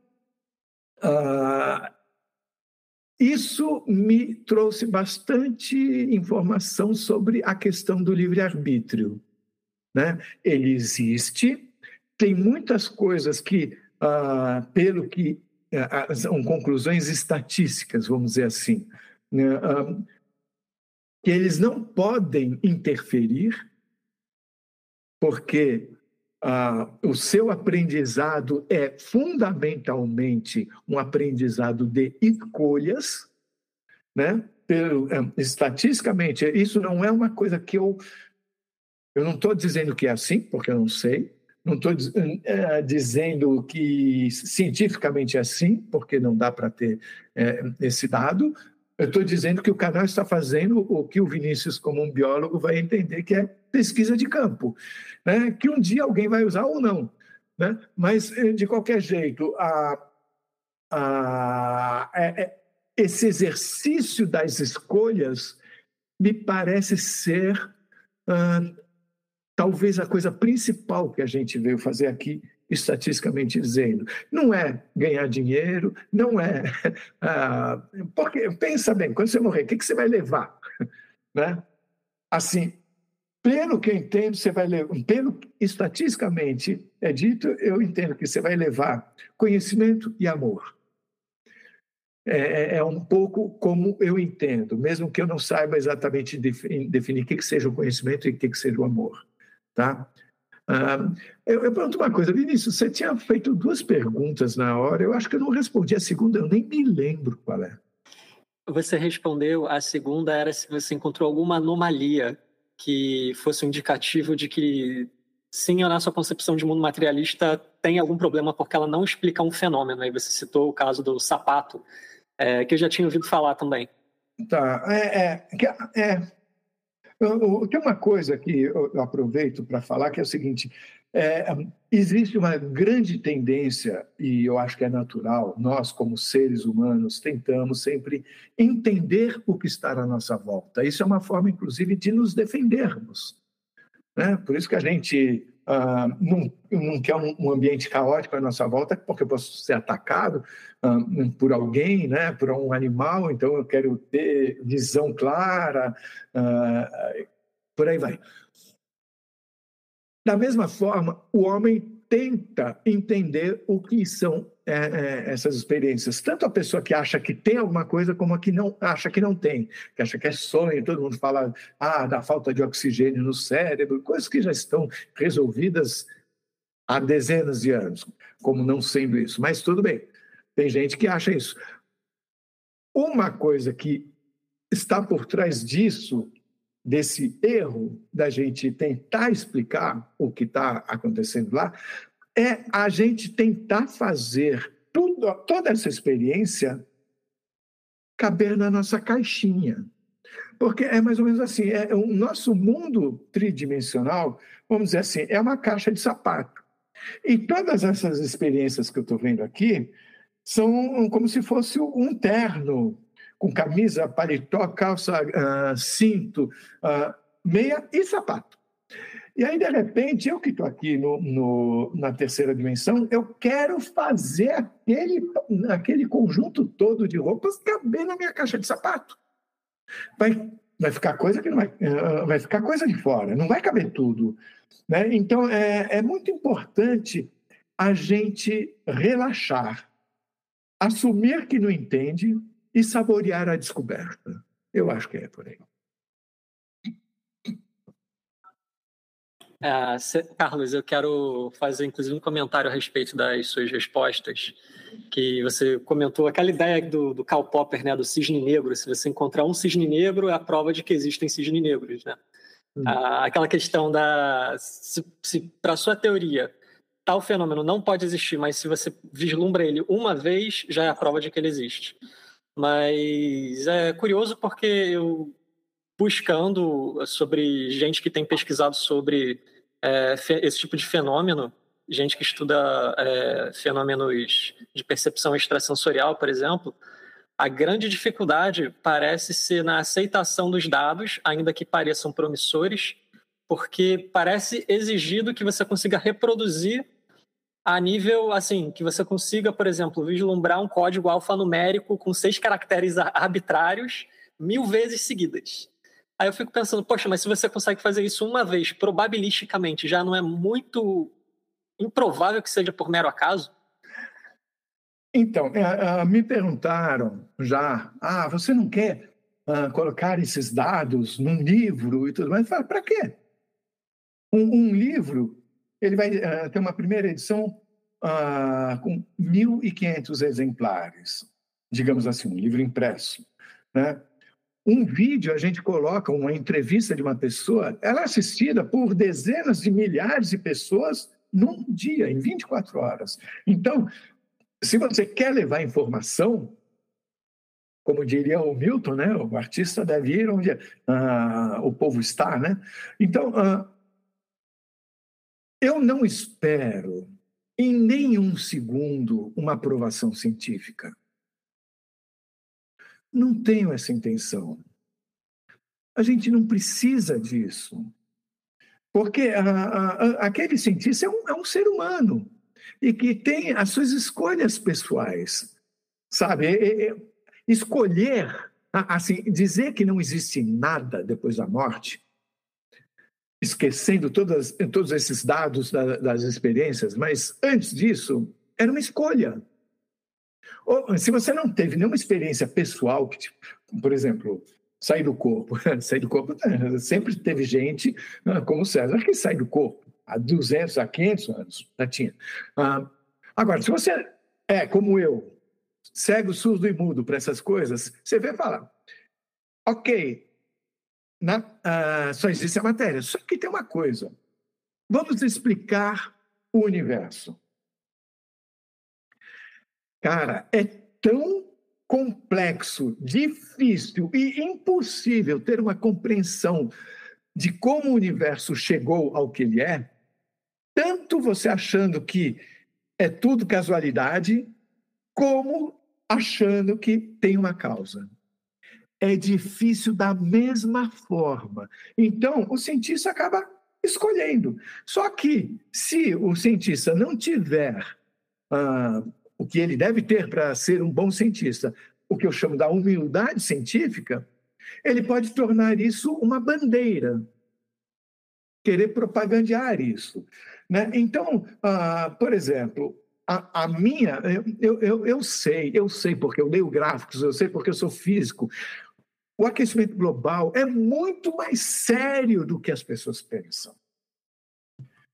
isso me trouxe bastante informação sobre a questão do livre-arbítrio. Né? Ele existe, tem muitas coisas que, ah, pelo que ah, são conclusões estatísticas, vamos dizer assim, né, ah, que eles não podem interferir, porque ah, o seu aprendizado é fundamentalmente um aprendizado de escolhas, né? Ah, estatisticamente, isso não é uma coisa que eu. Eu não estou dizendo que é assim, porque eu não sei, não estou é, dizendo que cientificamente é assim, porque não dá para ter é, esse dado. Eu estou dizendo que o canal está fazendo o que o Vinícius, como um biólogo, vai entender que é pesquisa de campo, né? que um dia alguém vai usar ou não. Né? Mas, eh, de qualquer jeito, a, a, é, é, esse exercício das escolhas me parece ser uh, talvez a coisa principal que a gente veio fazer aqui, estatisticamente dizendo. Não é ganhar dinheiro, não é. Ah, porque, pensa bem, quando você morrer, o que, que você vai levar? Né? Assim, pelo que eu entendo, você vai levar, pelo estatisticamente é dito, eu entendo que você vai levar conhecimento e amor. É, é, é um pouco como eu entendo, mesmo que eu não saiba exatamente definir o que, que seja o conhecimento e o que, que seja o amor. Tá? Ah, eu, eu pergunto uma coisa, Vinícius, você tinha feito duas perguntas na hora, eu acho que eu não respondi a segunda, eu nem me lembro qual é. Você respondeu, a segunda era se você encontrou alguma anomalia que fosse um indicativo de que, sim, a nossa concepção de mundo materialista tem algum problema porque ela não explica um fenômeno. Aí você citou o caso do sapato, é, que eu já tinha ouvido falar também. Tá, é, é, é tem uma coisa que eu aproveito para falar que é o seguinte: é, existe uma grande tendência, e eu acho que é natural, nós, como seres humanos, tentamos sempre entender o que está à nossa volta. Isso é uma forma, inclusive, de nos defendermos. Né? Por isso que a gente ah, não, não quer um, um, ambiente caótico à nossa volta, porque eu posso ser atacado ah, por alguém, né, por um animal, então eu quero ter visão clara, ah, por aí vai. Da mesma forma, o homem tenta entender o que são é, é, essas experiências. Tanto a pessoa que acha que tem alguma coisa, como a que não acha que não tem, que acha que é sonho. Todo mundo fala ah, da falta de oxigênio no cérebro, coisas que já estão resolvidas há dezenas de anos, como não sendo isso. Mas tudo bem, tem gente que acha isso. Uma coisa que está por trás disso desse erro da gente tentar explicar o que está acontecendo lá é a gente tentar fazer tudo, toda essa experiência caber na nossa caixinha. Porque é mais ou menos assim, é, o nosso mundo tridimensional, vamos dizer assim, é uma caixa de sapato. E todas essas experiências que eu estou vendo aqui são como se fosse um terno com camisa, paletó, calça, uh, cinto, uh, meia e sapato. E aí, de repente, eu que estou aqui no, no, na terceira dimensão, eu quero fazer aquele, aquele conjunto todo de roupas caber na minha caixa de sapato. Vai, vai ficar coisa que não vai, uh, vai ficar coisa de fora, não vai caber tudo. Né? Então, é, é muito importante a gente relaxar, assumir que não entende, e saborear a descoberta. Eu acho que é por aí. É, Carlos, eu quero fazer inclusive um comentário a respeito das suas respostas, que você comentou aquela ideia do, do Karl Popper, né, do cisne negro. Se você encontrar um cisne negro, é a prova de que existem cisnes negros, né? Hum. Ah, aquela questão da se, se para sua teoria tal fenômeno não pode existir, mas se você vislumbra ele uma vez, já é a prova de que ele existe. Mas é curioso porque eu buscando sobre gente que tem pesquisado sobre é, esse tipo de fenômeno, gente que estuda é, fenômenos de percepção extrasensorial, por exemplo, a grande dificuldade parece ser na aceitação dos dados, ainda que pareçam promissores, porque parece exigido que você consiga reproduzir a nível assim que você consiga, por exemplo, vislumbrar um código alfanumérico com seis caracteres arbitrários mil vezes seguidas. Aí eu fico pensando, poxa, mas se você consegue fazer isso uma vez, probabilisticamente, já não é muito improvável que seja por mero acaso? Então, é, é, me perguntaram já, ah, você não quer colocar esses dados num livro e tudo mais? Eu falo, para quê? Um, um, livro, ele vai uh, ter uma primeira edição uh, com 1.500 exemplares, digamos assim, um livro impresso, né? Um vídeo, a gente coloca uma entrevista de uma pessoa, ela é assistida por dezenas de milhares de pessoas num dia, em 24 horas. Então, se você quer levar informação, como diria o Milton, né? o artista deve ir onde ah, o povo está. Né? Então, ah, eu não espero em nenhum segundo uma aprovação científica. Não tenho essa intenção. A gente não precisa disso. Porque a, a, aquele cientista é um, é um ser humano e que tem as suas escolhas pessoais, sabe? É, é, escolher, assim, dizer que não existe nada depois da morte, esquecendo todas, todos esses dados da, das experiências, mas antes disso, era uma escolha. Ou, se você não teve nenhuma experiência pessoal, que, tipo, por exemplo, sair do corpo, sair do corpo, sempre teve gente ah, como César que sai do corpo há 200, há 500 anos, já tinha. Ah, agora, se você é como eu, cego, surdo e mudo para essas coisas, você vê e fala, ok, na, ah, só existe a matéria, só que tem uma coisa, vamos explicar o universo. Cara, é tão complexo, difícil e impossível ter uma compreensão de como o universo chegou ao que ele é, tanto você achando que é tudo casualidade, como achando que tem uma causa. É difícil da mesma forma. Então, o cientista acaba escolhendo. Só que, se o cientista não tiver ah, o que ele deve ter para ser um bom cientista, o que eu chamo da humildade científica, ele pode tornar isso uma bandeira, querer propagandear isso. Né? Então, ah, por exemplo, a, a minha, eu, eu, eu sei, eu sei porque eu leio gráficos, eu sei porque eu sou físico. O aquecimento global é muito mais sério do que as pessoas pensam.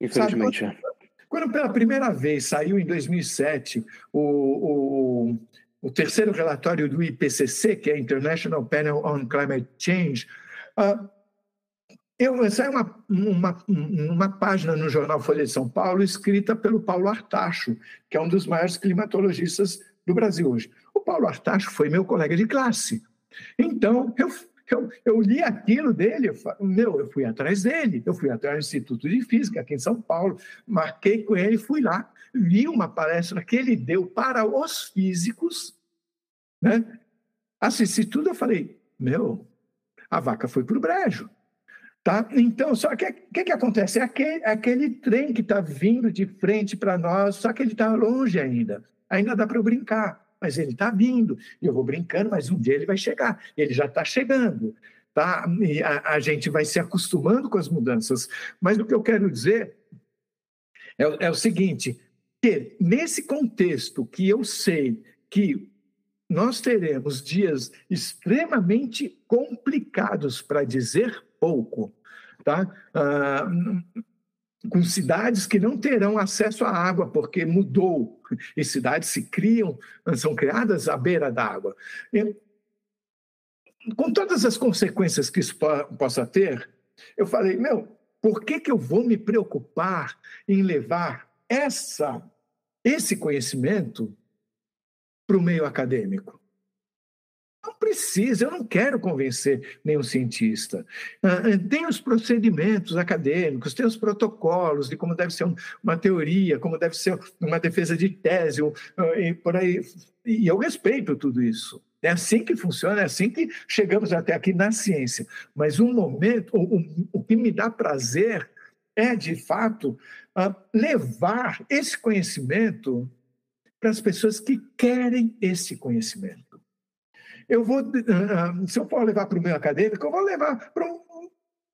Infelizmente. Sabe? Quando pela primeira vez saiu em 2007 o, o, o terceiro relatório do IPCC, que é International Panel on Climate Change, uh, eu, saiu uma, uma, uma página no jornal Folha de São Paulo escrita pelo Paulo Artacho, que é um dos maiores climatologistas do Brasil hoje. O Paulo Artacho foi meu colega de classe. Então, eu eu, eu li aquilo dele, eu, meu, eu fui atrás dele, eu fui atrás do Instituto de Física aqui em São Paulo, marquei com ele, fui lá, vi uma palestra que ele deu para os físicos, né? Assisti tudo, eu falei, meu, a vaca foi para o brejo. Tá? Então, só que o que, que acontece? É aquele, é aquele trem que está vindo de frente para nós, só que ele está longe ainda. Ainda dá para eu brincar mas ele está vindo, e eu vou brincando, mas um dia ele vai chegar, ele já está chegando. Tá? E a, a, gente vai se acostumando com as mudanças. Mas o que eu quero dizer é, é o seguinte: que nesse contexto que eu sei que nós teremos dias extremamente complicados, para dizer pouco, tá? Ah, com cidades que não terão acesso à água, porque mudou, e cidades se criam, são criadas à beira da água. com todas as consequências que isso possa ter, eu falei, meu, por que, que eu vou me preocupar em levar essa, esse conhecimento para o meio acadêmico? Não precisa, eu não quero convencer nenhum cientista. Ah, ah, tem os procedimentos acadêmicos, tem os protocolos de como deve ser uma teoria, como deve ser uma defesa de tese, ah, e por aí. E eu respeito tudo isso. É assim que funciona, é assim que chegamos até aqui na ciência. Mas um momento, o, o, o que me dá prazer é, de fato, levar esse conhecimento para as pessoas que querem esse conhecimento. Eu vou, ah, ah, se eu for levar para o meio acadêmico, eu vou levar para um,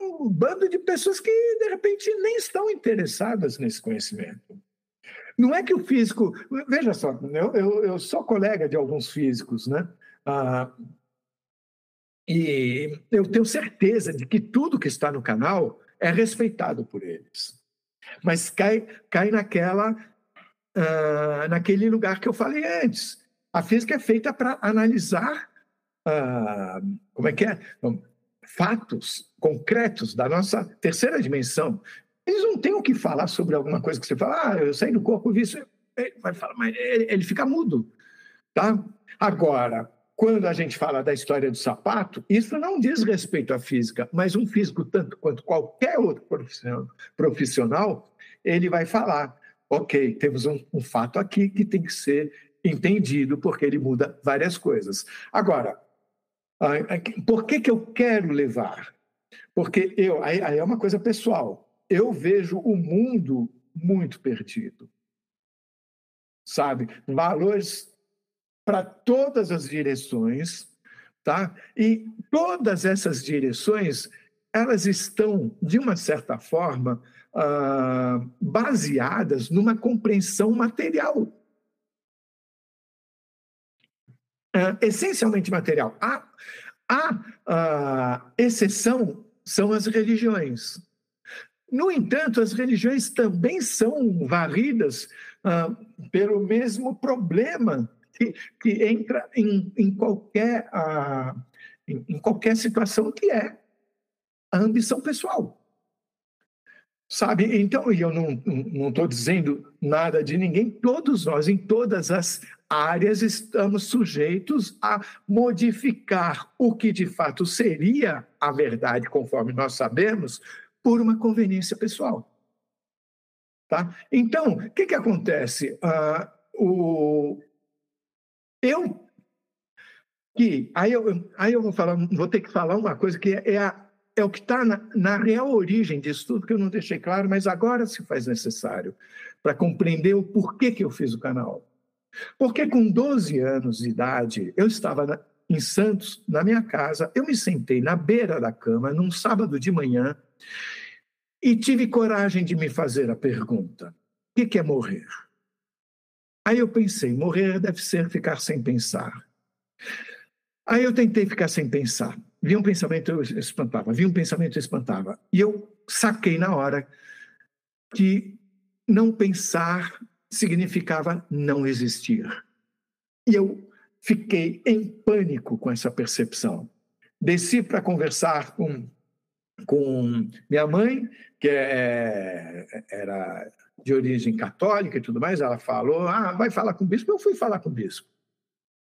um bando de pessoas que, de repente, nem estão interessadas nesse conhecimento. Não é que o físico. Veja só, eu, eu, eu sou colega de alguns físicos, né? Ah, e eu tenho certeza de que tudo que está no canal é respeitado por eles. Mas cai, cai naquela, ah, naquele lugar que eu falei antes. A física é feita para analisar ah, como é que é? Fatos concretos da nossa terceira dimensão. Eles não têm o que falar sobre alguma coisa que você fala, ah, eu saí do corpo, vi isso. Ele vai falar, mas ele, ele fica mudo. Tá? Agora, quando a gente fala da história do sapato, isso não diz respeito à física, mas um físico, tanto quanto qualquer outro profissional, ele vai falar: ok, temos um, um fato aqui que tem que ser entendido, porque ele muda várias coisas. Agora, por que, que eu quero levar? Porque eu, aí, aí é uma coisa pessoal. Eu vejo o mundo muito perdido. Sabe? Valores para todas as direções, tá? E todas essas direções, elas estão, de uma certa forma, uh, baseadas numa compreensão material. Uh, essencialmente material. A, a, a exceção são as religiões. No entanto, as religiões também são varridas uh, pelo mesmo problema que, que entra em, em qualquer, uh, em, em qualquer situação, que é a ambição pessoal. Sabe? Então, e eu não estou dizendo nada de ninguém, todos nós, em todas as áreas, estamos sujeitos a modificar o que de fato seria a verdade, conforme nós sabemos, por uma conveniência pessoal. Tá? Então, o que, que acontece? Uh, o, eu que aí eu, aí eu vou falar, vou ter que falar uma coisa que é, é a é o que está na, na, real origem disso tudo, que eu não deixei claro, mas agora se faz necessário para compreender o porquê que eu fiz o canal. Porque com 12 anos de idade, eu estava na, em Santos, na minha casa, eu me sentei na beira da cama, num sábado de manhã, e tive coragem de me fazer a pergunta: o que é morrer? Aí eu pensei: morrer deve ser ficar sem pensar. Aí eu tentei ficar sem pensar. Vi um pensamento, eu espantava. Vi um pensamento, eu espantava. E eu saquei na hora que não pensar significava não existir. E eu fiquei em pânico com essa percepção. Desci para conversar com, com minha mãe, que é, era de origem católica e tudo mais. Ela falou: Ah, vai falar com o bispo. Eu fui falar com o bispo.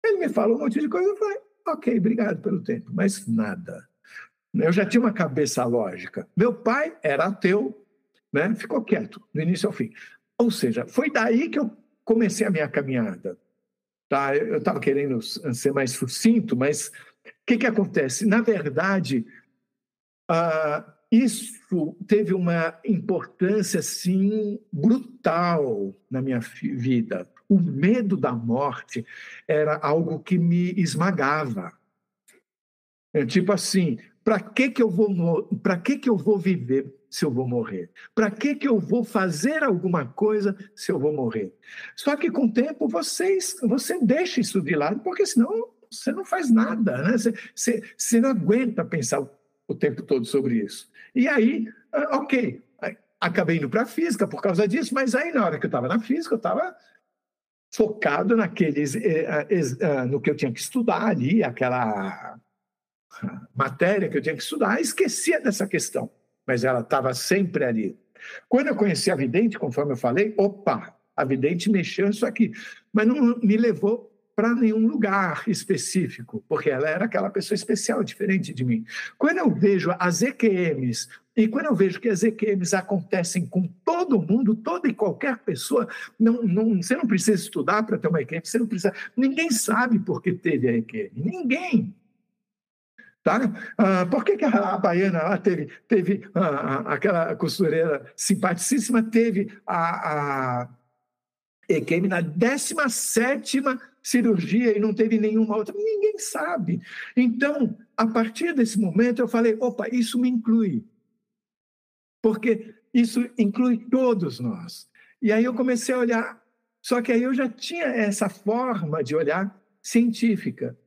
Ele me falou um monte de coisa. Eu falei: Ok, obrigado pelo tempo, mas nada. Eu já tinha uma cabeça lógica. Meu pai era ateu, né? ficou quieto, do início ao fim. Ou seja, foi daí que eu comecei a minha caminhada. Tá? Eu estava querendo ser mais sucinto, mas o que, que acontece? Na verdade, uh, isso teve uma importância assim brutal na minha vida o medo da morte era algo que me esmagava. É, tipo assim, para que que eu vou para que que eu vou viver se eu vou morrer? Para que que eu vou fazer alguma coisa se eu vou morrer? Só que com o tempo vocês você deixa isso de lado, porque senão você não faz nada, né? Você, você, você não aguenta pensar o tempo todo sobre isso. E aí, ah, ok, acabei indo para física por causa disso, mas aí na hora que eu estava na física, eu estava focado naqueles, eh, eh, eh, no que eu tinha que estudar ali, aquela matéria que eu tinha que estudar, esquecia dessa questão, mas ela estava sempre ali. Quando eu conheci a vidente, conforme eu falei, opa, a vidente mexeu isso aqui, mas não me levou para nenhum lugar específico, porque ela era aquela pessoa especial, diferente de mim. Quando eu vejo as EQMs, e quando eu vejo que as EQMs acontecem com todo mundo, toda e qualquer pessoa, não, não, você não precisa estudar para ter uma EQM, você não precisa. Ninguém sabe por que teve a EQM. Ninguém. Tá? Ah, por que, que a, a baiana lá teve, teve ah, aquela costureira simpaticíssima, teve a, a EQM na 17 cirurgia e não teve nenhuma outra? Ninguém sabe. Então, a partir desse momento, eu falei: opa, isso me inclui. Porque isso inclui todos nós. E aí eu comecei a olhar, só que aí eu já tinha essa forma de olhar científica.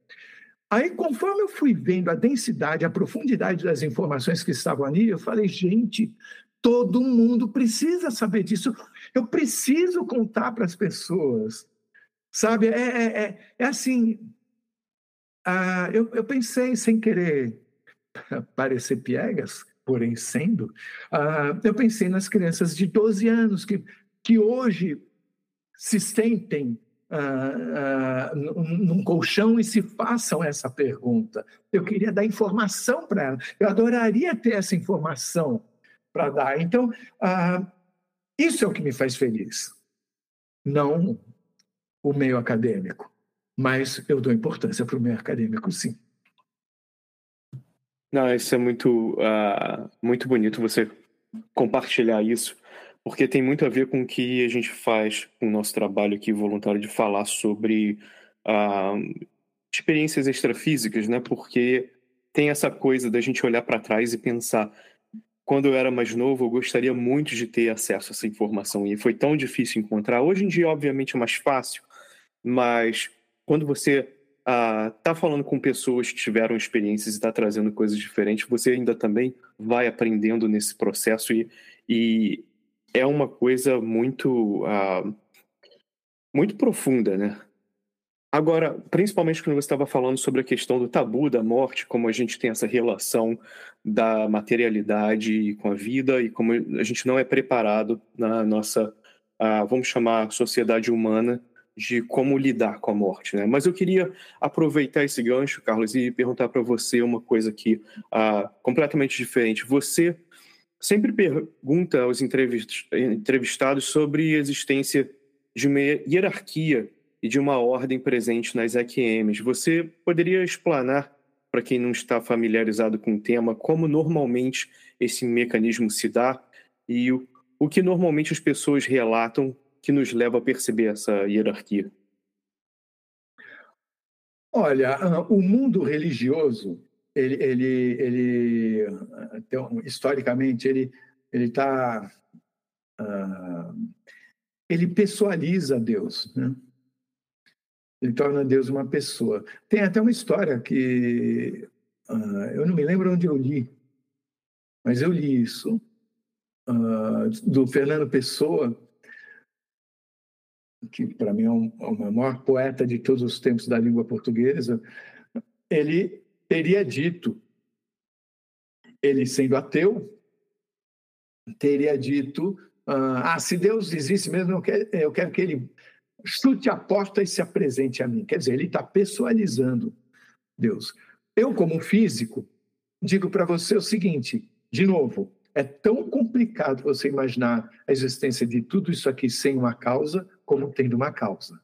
Aí, conforme eu fui vendo a densidade, a profundidade das informações que estavam ali, eu falei, gente, todo mundo precisa saber disso. Eu preciso contar para as pessoas. Sabe, é, é, é, é assim. Ah, eu, eu pensei, sem querer parecer piegas, porém sendo, ah, eu pensei nas crianças de 12 anos que, que hoje se sentem uh, num colchão e se façam essa pergunta. Eu queria dar informação para ela. Eu adoraria ter essa informação para dar. Então, isso é o que me faz feliz. Não o meio acadêmico, mas eu dou importância para o meio acadêmico, sim. Não, isso é muito, uh, muito bonito você compartilhar isso porque tem muito a ver com o que a gente faz com o nosso trabalho aqui voluntário de falar sobre uh, experiências extrafísicas, né? Porque tem essa coisa da gente olhar para trás e pensar quando eu era mais novo, eu gostaria muito de ter acesso a essa informação e foi tão difícil encontrar. Hoje em dia, obviamente, é mais fácil, mas quando você está uh, falando com pessoas que tiveram experiências e está trazendo coisas diferentes, você ainda também vai aprendendo nesse processo e, e é uma coisa muito, uh, muito profunda, né? Agora, principalmente quando você estava falando sobre a questão do tabu da morte, como a gente tem essa relação da materialidade com a vida e como a gente não é preparado na nossa, uh, vamos chamar, sociedade humana de como lidar com a morte, né? Mas eu queria aproveitar esse gancho, Carlos, e perguntar para você uma coisa aqui uh, completamente diferente. Você sempre pergunta aos entrevistados sobre a existência de uma hierarquia e de uma ordem presente nas EQMs. Você poderia explanar para quem não está familiarizado com o tema como normalmente esse mecanismo se dá e o, o que normalmente as pessoas relatam que nos leva a perceber essa hierarquia? Olha, ah, o mundo religioso ele, ele, ele então, historicamente, ele ele está uh, ele pessoaliza Deus, né? Ele torna Deus uma pessoa. Tem até uma história que uh, eu não me lembro onde eu li, mas eu li isso uh, do Fernando Pessoa, que para mim é, um, é o maior poeta de todos os tempos da língua portuguesa. Ele teria dito, ele sendo ateu, teria dito: ah, se Deus existe mesmo, eu quero, eu quero que ele chute a porta e se apresente a mim. Quer dizer, ele está pessoalizando Deus. Eu, como físico, digo para você o seguinte: de novo, é tão complicado você imaginar a existência de tudo isso aqui sem uma causa, como tendo uma causa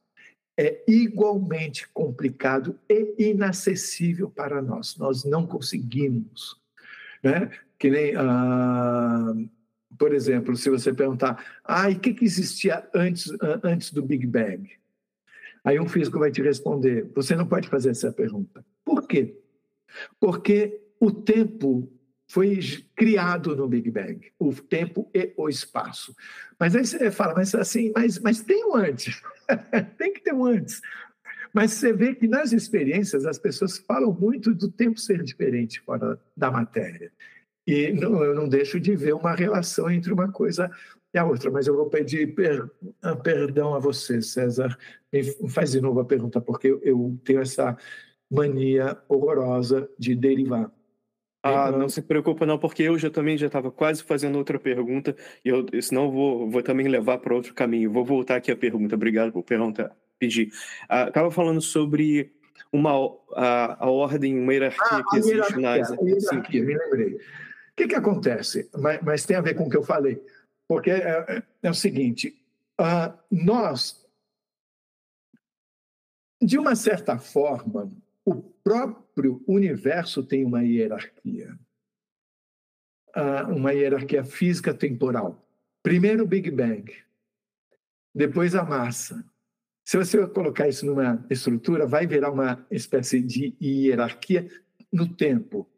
é igualmente complicado e inacessível para nós. Nós não conseguimos. Né? Que nem, ah, por exemplo, se você perguntar, ah, e o que, que existia antes, antes do Big Bang? Aí um físico vai te responder, você não pode fazer essa pergunta. Por quê? Porque o tempo foi criado no Big Bang, o tempo e o espaço. Mas aí você fala, mas assim, mas, mas tem um antes, tem que ter um antes. Mas você vê que nas experiências as pessoas falam muito do tempo ser diferente fora da matéria. E não, eu não deixo de ver uma relação entre uma coisa e a outra, mas eu vou pedir per, ah, perdão a você, César. Me faz de novo a pergunta, porque eu tenho essa mania horrorosa de derivar. Ah, não se preocupa não, porque eu já também já estava quase fazendo outra pergunta e eu, senão eu vou, vou também levar para outro caminho. Vou voltar aqui à pergunta. Obrigado por perguntar, pedir. Estava ah, falando sobre uma a, a ordem, uma hierarquia ah, que existe hierarquia, nas... A hierarquia, me lembrei. O que, que acontece? Mas, mas, tem a ver com o que eu falei. Porque é, é, é o seguinte, uh, nós, de uma certa forma, próprio universo tem uma hierarquia. Uma hierarquia física temporal. Primeiro o Big Bang, depois a massa. Se você colocar isso numa estrutura, vai virar uma espécie de hierarquia no tempo.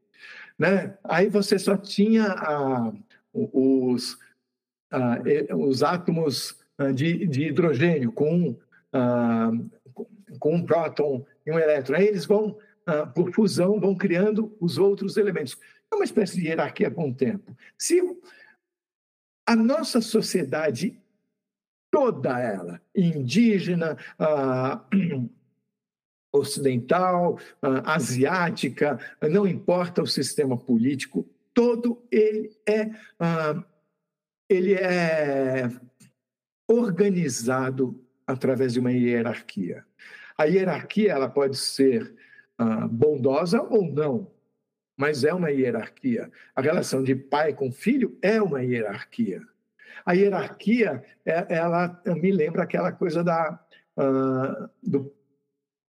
Né? Aí você só tinha os, os átomos ah, de, de hidrogênio com, ah, com um próton e um elétron. Aí eles vão, ah, por fusão, vão criando os outros elementos. É uma espécie de hierarquia com o tempo. Se a nossa sociedade, toda ela, indígena, ah, ocidental, ah, asiática, não importa o sistema político, todo ele é, ah, ele é organizado através de uma hierarquia. A hierarquia ela pode ser ah, bondosa ou não, mas é uma hierarquia. A relação de pai com filho é uma hierarquia. A hierarquia, é, ela me lembra aquela coisa da, uh, do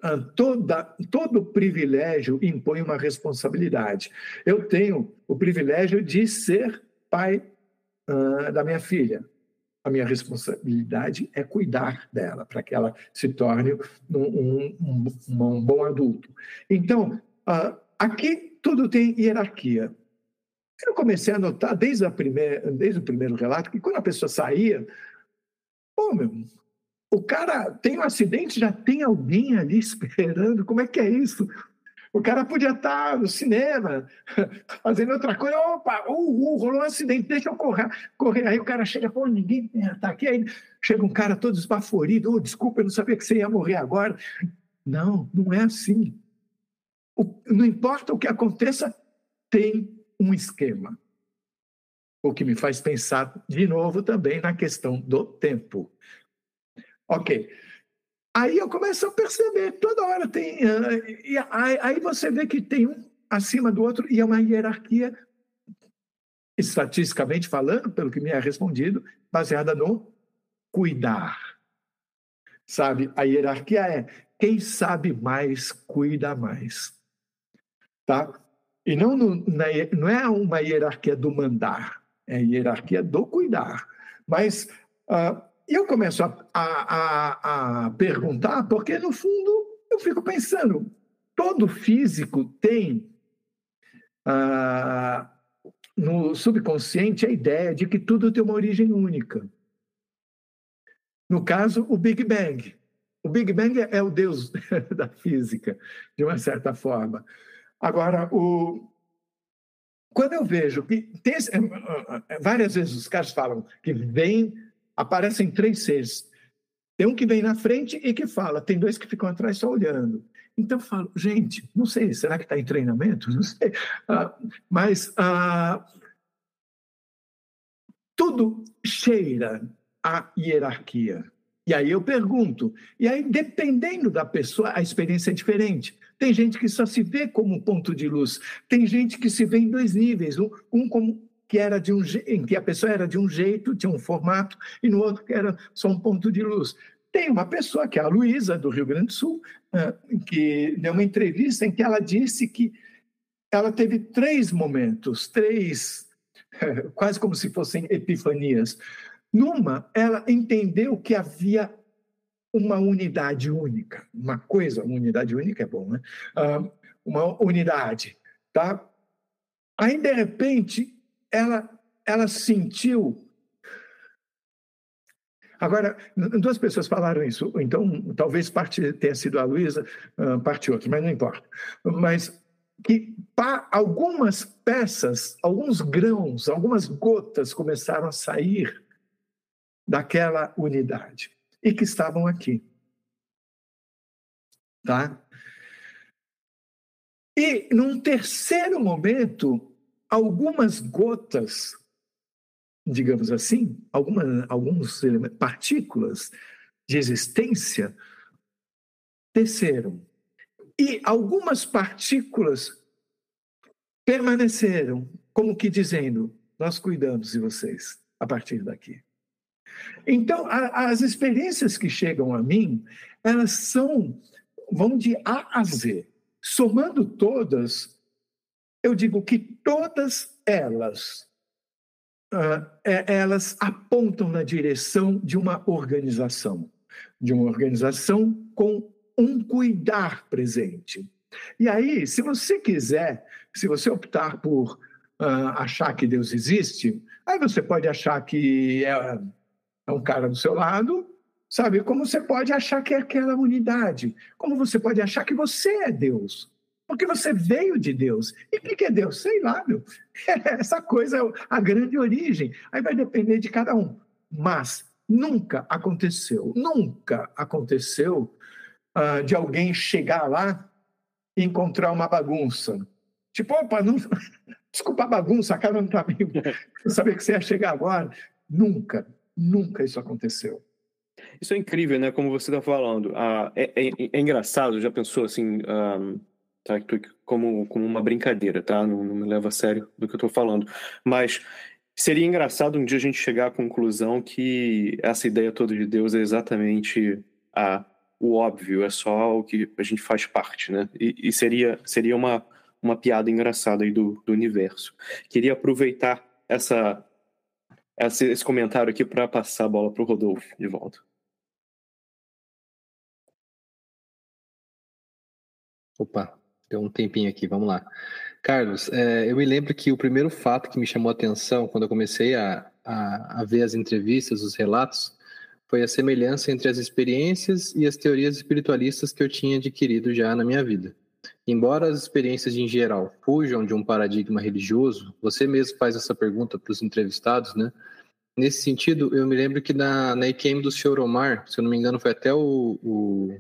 uh, toda, todo privilégio impõe uma responsabilidade. Eu tenho o privilégio de ser pai uh, da minha filha a minha responsabilidade é cuidar dela, para que ela se torne um, um, um, um bom adulto. Então, uh, aqui tudo tem hierarquia. Eu comecei a notar, desde, a primeira, desde o primeiro relato, que quando a pessoa saía, pô, meu, o cara tem um acidente, já tem alguém ali esperando, como é que é isso? O cara podia estar no cinema, fazendo outra coisa. Opa, uh, uh, rolou um acidente, deixa eu correr. correr. Aí o cara chega, pô, ninguém está aqui. Aí chega um cara todo esbaforido. Oh, desculpa, eu não sabia que você ia morrer agora. Não, não é assim. O, não importa o que aconteça, tem um esquema. O que me faz pensar de novo também na questão do tempo. Ok. Aí eu começo a perceber, toda hora tem. Uh, e aí você vê que tem um acima do outro e é uma hierarquia, estatisticamente falando, pelo que me é respondido, baseada no cuidar. Sabe? A hierarquia é quem sabe mais, cuida mais. Tá? E não, no, na, não é uma hierarquia do mandar, é a hierarquia do cuidar. Mas. E eu começo a, a, a, perguntar, porque no fundo eu fico pensando: todo físico tem ah, no subconsciente a ideia de que tudo tem uma origem única. No caso, o Big Bang. O Big Bang é o Deus da física, de uma certa forma. Agora, o, quando eu vejo que tem, várias vezes os caras falam que vem aparecem três seres. Tem um que vem na frente e que fala, tem dois que ficam atrás só olhando. Então eu falo, gente, não sei, será que está em treinamento? Não sei. Ah, mas ah, tudo cheira a hierarquia. E aí eu pergunto, e aí dependendo da pessoa, a experiência é diferente. Tem gente que só se vê como um ponto de luz, tem gente que se vê em dois níveis, um como que era de um em que a pessoa era de um jeito, tinha um formato, e no outro que era só um ponto de luz. Tem uma pessoa, que é a Luísa, do Rio Grande do Sul, que deu uma entrevista em que ela disse que ela teve três momentos, três, quase como se fossem epifanias. Numa, ela entendeu que havia uma unidade única, uma coisa, uma unidade única é bom, né? Uma unidade, tá? Aí, de repente, ela, ela sentiu. Agora, duas pessoas falaram isso, então talvez parte tenha sido a Luísa, parte outra, mas não importa. Mas que algumas peças, alguns grãos, algumas gotas começaram a sair daquela unidade e que estavam aqui. Tá? E num terceiro momento, algumas gotas, digamos assim, algumas alguns partículas de existência desceram e algumas partículas permaneceram, como que dizendo: Nós cuidamos de vocês a partir daqui. Então, a, as experiências que chegam a mim, elas são, vão de A a Z. Somando todas, eu digo que todas elas, uh, elas apontam na direção de uma organização, de uma organização com um cuidar presente. E aí, se você quiser, se você optar por uh, achar que Deus existe, aí você pode achar que é, é um cara do seu lado, sabe? Como você pode achar que é aquela unidade, como você pode achar que você é Deus. Porque você veio de Deus. E o que é Deus? Sei lá, meu. Essa coisa é a grande origem. Aí vai depender de cada um. Mas nunca aconteceu, nunca aconteceu uh, de alguém chegar lá e encontrar uma bagunça. Tipo, opa, não... desculpa a bagunça, a cara não está bem. Eu sabia que você ia chegar agora. Nunca, nunca isso aconteceu. Isso é incrível, né? Como você está falando. Ah, é, é, é, engraçado, já pensou assim, um, ah, tá? como, como uma brincadeira, tá? Não, não me leva a sério do que eu estou falando. Mas seria engraçado um dia a gente chegar à conclusão que essa ideia toda de Deus é exatamente a o óbvio, é só o que a gente faz parte, né? E, e seria, seria uma, uma piada engraçada aí do, do universo. Queria aproveitar essa, essa esse comentário aqui para passar a bola para o Rodolfo de volta. Opa, deu um tempinho aqui, vamos lá. Carlos, é, eu me lembro que o primeiro fato que me chamou a atenção quando eu comecei a, a, a ver as entrevistas, os relatos, foi a semelhança entre as experiências e as teorias espiritualistas que eu tinha adquirido já na minha vida. Embora as experiências em geral fujam de um paradigma religioso, você mesmo faz essa pergunta para os entrevistados, né? Nesse sentido, eu me lembro que na, na IQM do Sr. Omar, se eu não me engano, foi até o, o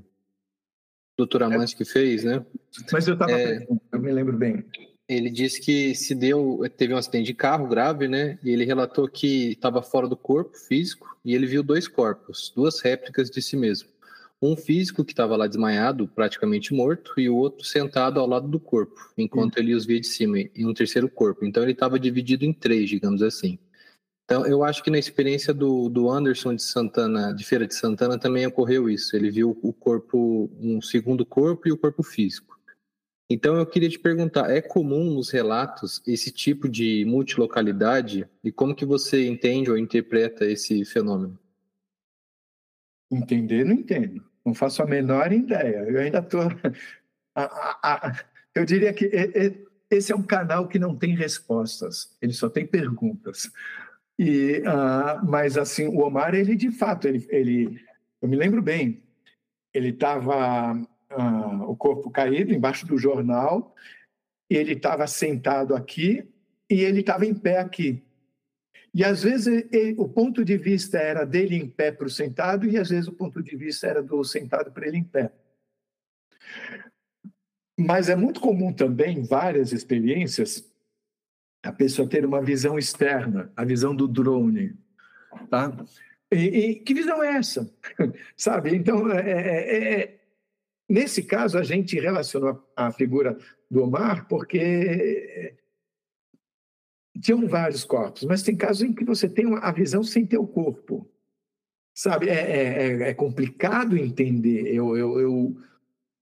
Dr. Amante que fez, né? Mas eu estava, é, eu me lembro bem ele disse que se deu, teve um acidente de carro grave, né? E ele relatou que estava fora do corpo físico e ele viu dois corpos, duas réplicas de si mesmo. Um físico que estava lá desmaiado, praticamente morto, e o outro sentado ao lado do corpo, enquanto ele os via de cima, em um terceiro corpo. Então ele estava dividido em três, digamos assim. Então eu acho que na experiência do, do Anderson de Santana, de Feira de Santana, também ocorreu isso. Ele viu o corpo, um segundo corpo e o corpo físico. Então eu queria te perguntar, é comum nos relatos esse tipo de multilocalidade e como que você entende ou interpreta esse fenômeno? Entender, não entendo. Não faço a menor ideia. Eu ainda estou. Eu diria que esse é um canal que não tem respostas, ele só tem perguntas. E, uh, mas assim, o Omar, ele de fato, ele, ele eu me lembro bem, ele estava ah, o corpo caído embaixo do jornal, ele estava sentado aqui e ele estava em pé aqui. E às vezes ele, o ponto de vista era dele em pé para o sentado, e às vezes o ponto de vista era do sentado para ele em pé. Mas é muito comum também, várias experiências, a pessoa ter uma visão externa, a visão do drone. Tá? E, e que visão é essa? Sabe? Então, é, é, é Nesse caso, a gente relacionou a figura do Omar porque tinham vários corpos, mas tem casos em que você tem a visão sem ter o corpo. Sabe, é, é, é, é complicado entender. Eu, eu,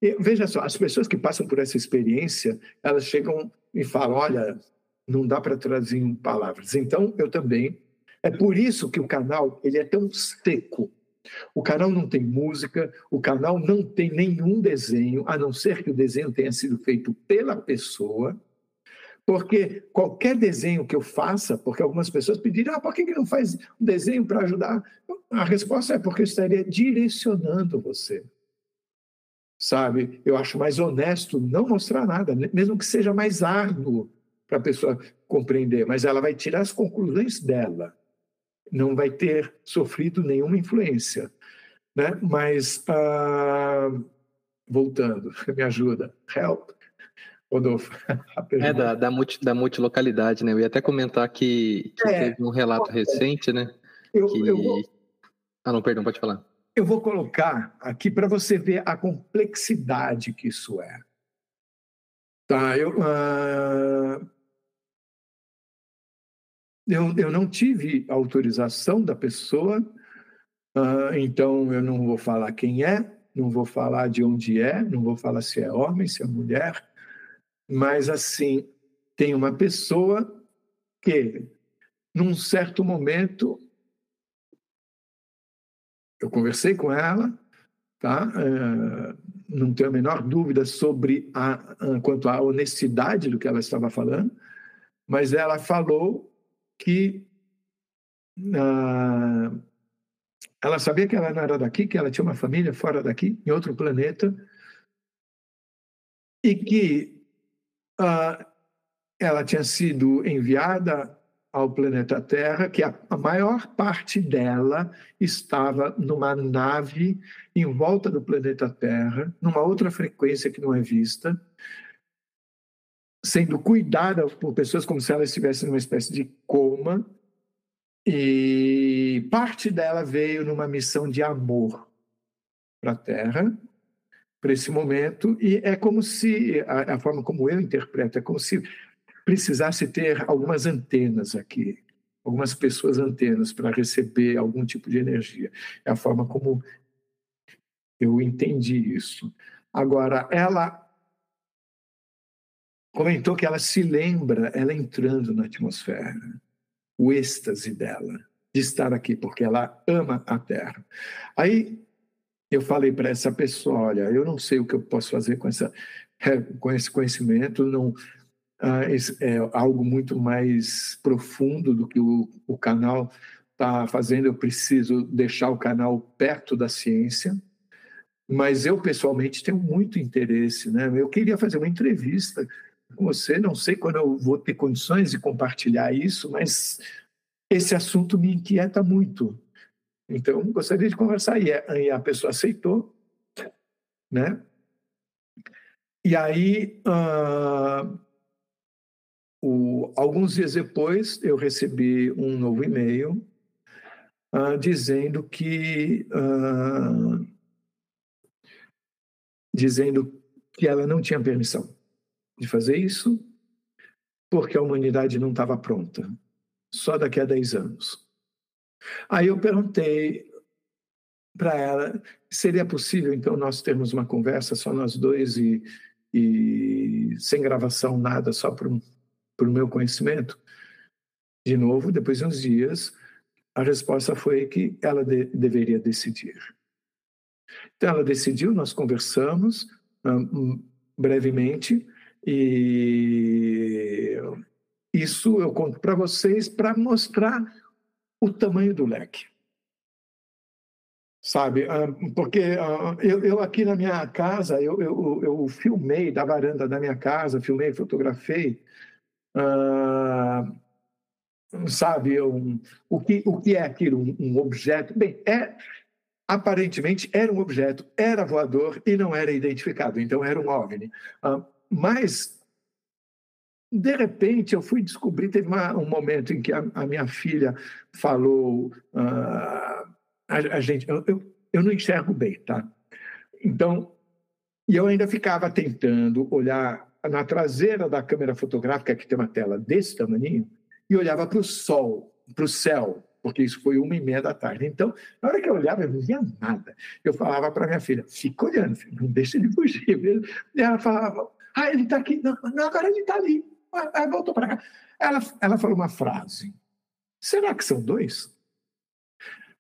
eu, veja só, as pessoas que passam por essa experiência, elas chegam e falam: olha, não dá para traduzir em palavras. Então, eu também. É por isso que o canal ele é tão seco. O canal não tem música, o canal não tem nenhum desenho, a não ser que o desenho tenha sido feito pela pessoa. Porque qualquer desenho que eu faça, porque algumas pessoas pediram, ah, por que não faz um desenho para ajudar? A resposta é porque eu estaria direcionando você. sabe? Eu acho mais honesto não mostrar nada, mesmo que seja mais árduo para a pessoa compreender, mas ela vai tirar as conclusões dela, não vai ter sofrido nenhuma influência, né? Mas uh, voltando, me ajuda, help. Rodolfo. É, da, da, multi, da multilocalidade, né? Eu ia até comentar que, que é, teve um relato recente, né? Eu, que... eu vou... Ah, não, perdão, pode falar. Eu vou colocar aqui para você ver a complexidade que isso é. Tá, eu, uh, eu, eu não tive autorização da pessoa, uh, então eu não vou falar quem é, não vou falar de onde é, não vou falar se é homem, se é mulher, mas assim, tem uma pessoa que, num certo momento, eu conversei com ela, tá? É, não tenho a menor dúvida sobre a, quanto à honestidade do que ela estava falando, mas ela falou que uh, ela sabia que ela não era daqui, que ela tinha uma família fora daqui, em outro planeta, e que uh, ela tinha sido enviada ao planeta Terra, que a, a maior parte dela estava numa nave em volta do planeta Terra, numa outra frequência que não é vista, sendo cuidada por pessoas como se ela estivesse numa espécie de coma, e parte dela veio numa missão de amor para a Terra, para esse momento, e é como se, a, a forma como eu interpreto, é como se precisasse ter algumas antenas aqui, algumas pessoas antenas para receber algum tipo de energia. É a forma como eu entendi isso. Agora, ela comentou que ela se lembra, ela entrando na atmosfera, o êxtase dela de estar aqui, porque ela ama a Terra. Aí eu falei para essa pessoa, olha, eu não sei o que eu posso fazer com essa com esse conhecimento, não ah, é algo muito mais profundo do que o, o canal está fazendo. Eu preciso deixar o canal perto da ciência, mas eu pessoalmente tenho muito interesse. Né? Eu queria fazer uma entrevista você, não sei quando eu vou ter condições de compartilhar isso, mas esse assunto me inquieta muito. Então, gostaria de conversar. E a pessoa aceitou, né? E aí, uh, o, alguns dias depois, eu recebi um novo e-mail uh, dizendo que uh, dizendo que ela não tinha permissão de fazer isso porque a humanidade não estava pronta, só daqui a 10 anos. Aí eu perguntei para ela, seria possível então nós termos uma conversa só nós dois e, e sem gravação nada, só um por meu conhecimento? De novo, depois de uns dias, a resposta foi que ela de, deveria decidir. Então, ela decidiu, nós conversamos um, brevemente, e isso eu conto para vocês para mostrar o tamanho do leque. Sabe, porque eu, eu aqui na minha casa, eu, eu, eu filmei da varanda da minha casa, filmei, fotografei ah, sabe, um, o, que, o que é aquilo? Um, objeto? Bem, é, aparentemente era um objeto, era voador e não era identificado, então era um OVNI. Uh, mas, de repente, eu fui descobrir, teve uma, um momento em que a, a minha filha falou, uh, a, a, gente, eu, eu, eu não enxergo bem, tá? Então, e eu ainda ficava tentando olhar na traseira da câmera fotográfica, que tem uma tela desse tamanho, e olhava para o sol, para o céu, porque isso foi uma e meia da tarde. Então, na hora que eu olhava, eu não via nada. Eu falava para minha filha, fica olhando, filho, não deixa ele fugir. E ela falava, ah, ele está aqui. Não, não, agora ele está ali. Aí voltou para cá. Ela, ela falou uma frase, será que são dois?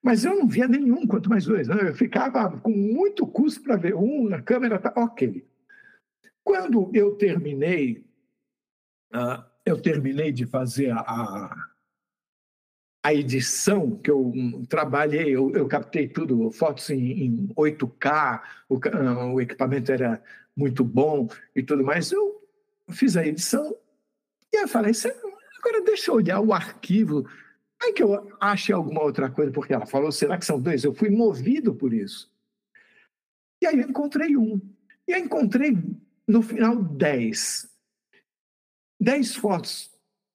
Mas eu não via nenhum, quanto mais dois. Eu ficava com muito custo para ver um, na câmera tá ok. Quando eu terminei, uh, eu terminei de fazer a, a edição que eu trabalhei, eu, eu captei tudo, fotos em, em 8K, o, ah, o, equipamento era muito bom e tudo mais. Eu fiz a edição e eu falei, agora deixa eu olhar o arquivo. Aí que eu achei alguma outra coisa, porque ela falou, será que são dois? Eu fui movido por isso. E aí eu encontrei um. E eu encontrei, no final, dez. Dez fotos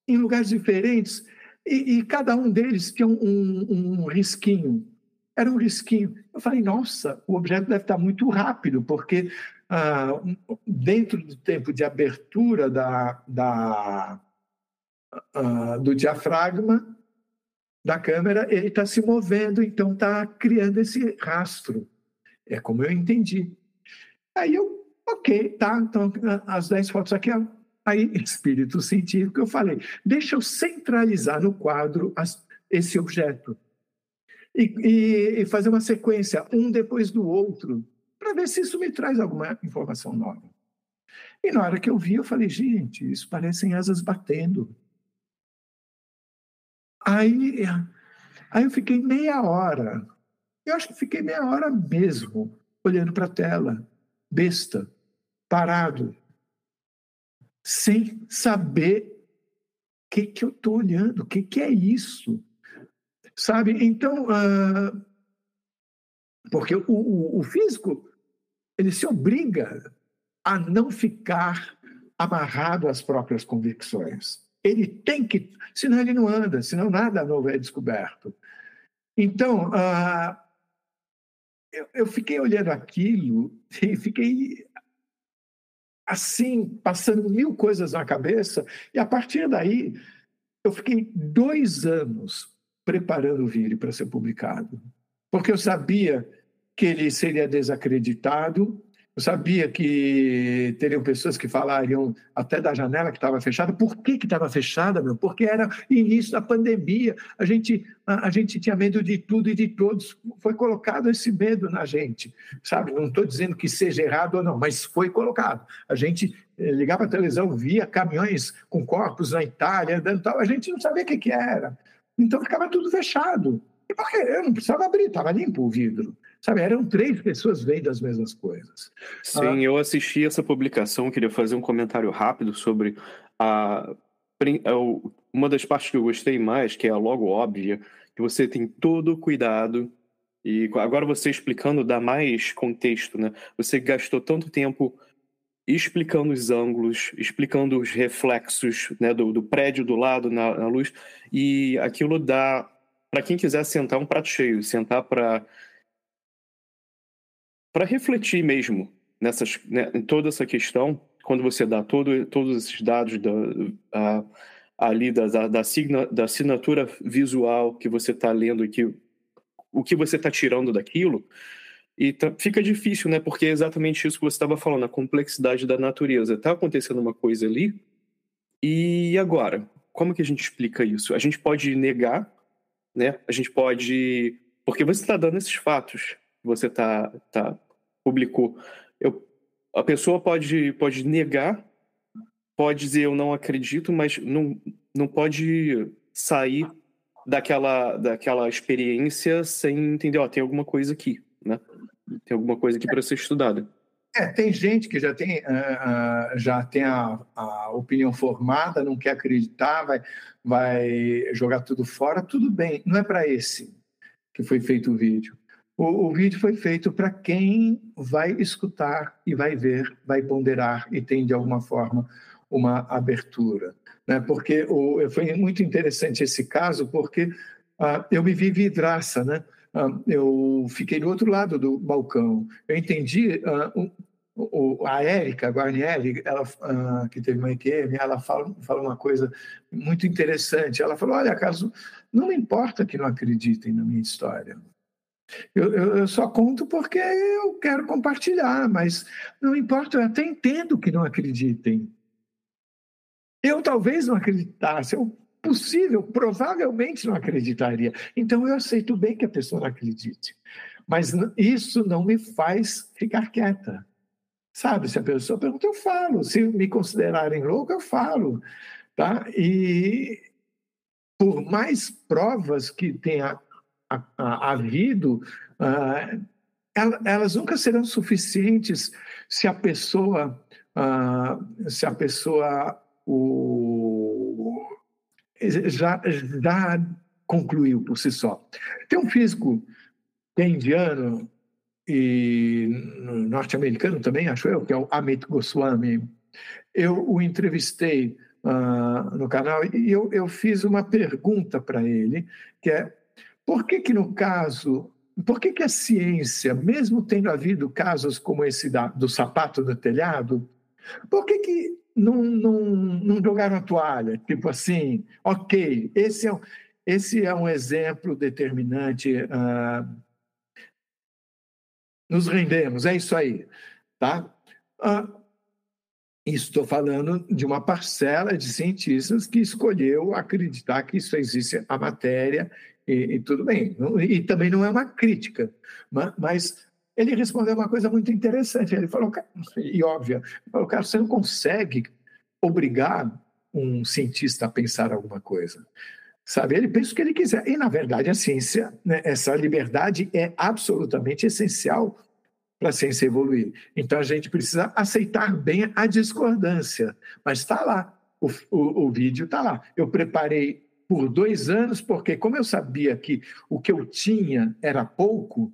em lugares diferentes e, e cada um deles tinha um, um, um risquinho. Era um risquinho. Eu falei, nossa, o objeto deve estar muito rápido, porque ah, dentro do tempo de abertura da, da, ah, do diafragma da câmera, ele está se movendo, então está criando esse rastro. É como eu entendi. Aí eu, ok, tá, então as 10 fotos aqui Aí, espírito científico, eu falei: deixa eu centralizar no quadro as, esse objeto e, e, e, fazer uma sequência, um depois do outro, para ver se isso me traz alguma informação nova. E na hora que eu vi, eu falei: gente, isso parecem asas batendo. Aí, aí eu fiquei meia hora, eu acho que fiquei meia hora mesmo, olhando para a tela, besta, parado sem saber o que, que eu estou olhando, o que, que é isso. Sabe? Então, uh, porque o, o, o físico, ele se obriga a não ficar amarrado às próprias convicções. Ele tem que, senão ele não anda, senão nada novo é descoberto. Então, uh, eu, eu, fiquei olhando aquilo e fiquei assim, passando mil coisas na cabeça, e a partir daí eu fiquei dois anos preparando o vídeo para ser publicado, porque eu sabia que ele seria desacreditado, eu sabia que teriam pessoas que falariam até da janela que estava fechada. Por que estava fechada, meu? Porque era início da pandemia. A gente, a, a, gente tinha medo de tudo e de todos. Foi colocado esse medo na gente, sabe? Não estou dizendo que seja errado ou não, mas foi colocado. A gente eh, ligava a televisão, via caminhões com corpos na Itália, andando tal. A gente não sabia o que, que era. Então ficava tudo fechado. E por quê? Eu não precisava abrir, estava limpo o vidro. Sabe, eram três pessoas vendo as mesmas coisas. Sim, ah, eu assisti essa publicação, queria fazer um comentário rápido sobre a, é uma das partes que eu gostei mais, que é a logo óbvia, que você tem todo o cuidado e agora você explicando dá mais contexto, né? Você gastou tanto tempo explicando os ângulos, explicando os reflexos né, do, do prédio do lado na, na luz, e aquilo dá para quem quiser sentar um prato cheio, sentar para para refletir mesmo nessas, né, em toda essa questão, quando você dá todo, todos esses dados da, a, ali da, da, da, signa, da assinatura visual que você está lendo que, o que você está tirando daquilo, e tá, fica difícil, né? Porque é exatamente isso que você estava falando, a complexidade da natureza. Está acontecendo uma coisa ali, e agora? Como que a gente explica isso? A gente pode negar, né? A gente pode. Porque você está dando esses fatos você tá, tá publicou. Eu, a pessoa pode, pode negar, pode dizer eu não acredito, mas não, não pode sair daquela, daquela experiência sem entender, ó, tem alguma coisa aqui, né? Tem alguma coisa aqui para ser estudada. É, tem gente que já tem, uh, já tem a, a, opinião formada, não quer acreditar, vai, vai jogar tudo fora, tudo bem. Não é para esse que foi feito o vídeo. O, o vídeo foi feito para quem vai escutar e vai ver, vai ponderar e tem de alguma forma uma abertura. Né? Porque o, foi muito interessante esse caso, porque uh, eu me vi vidraça, né? Uh, eu fiquei do outro lado do balcão. Eu entendi uh, o, a Érica Guarnieri, ela, uh, que teve uma EQM, ela fala, fala uma coisa muito interessante. Ela falou: Olha, caso não me importa que não acreditem na minha história. Eu, eu, eu, só conto porque eu quero compartilhar, mas não importa, eu até entendo que não acreditem. Eu talvez não acreditasse, eu possível, provavelmente não acreditaria. Então eu aceito bem que a pessoa não acredite. Mas isso não me faz ficar quieta. Sabe, se a pessoa pergunta, eu falo. Se me considerarem louco, eu falo. Tá? E por mais provas que tenha havido, uh, elas nunca serão suficientes se a pessoa, uh, se a pessoa o, já, já concluiu por si só. Tem um físico que é indiano e norte-americano também, acho eu, que é o Amit Goswami. Eu o entrevistei uh, no canal e eu, eu fiz uma pergunta para ele, que é por que que no caso, por que que a ciência, mesmo tendo havido casos como esse da, do sapato no telhado, por que que não, não, não jogaram a toalha? Tipo assim, ok, esse é, esse é um exemplo determinante uh, nos rendemos, é isso aí. Tá? Ah, estou falando de uma parcela de cientistas que escolheu acreditar que isso existe a matéria e, e tudo bem. E também não é uma crítica, mas ele respondeu uma coisa muito interessante. Ele falou, e óbvia, falou, cara, você não consegue obrigar um cientista a pensar alguma coisa. Sabe, ele pensa o que ele quiser. E, na verdade, a ciência, né, essa liberdade é absolutamente essencial para a ciência evoluir. Então, a gente precisa aceitar bem a discordância. Mas está lá, o, o, o vídeo está lá. Eu preparei por dois anos, porque, como eu sabia que o que eu tinha era pouco,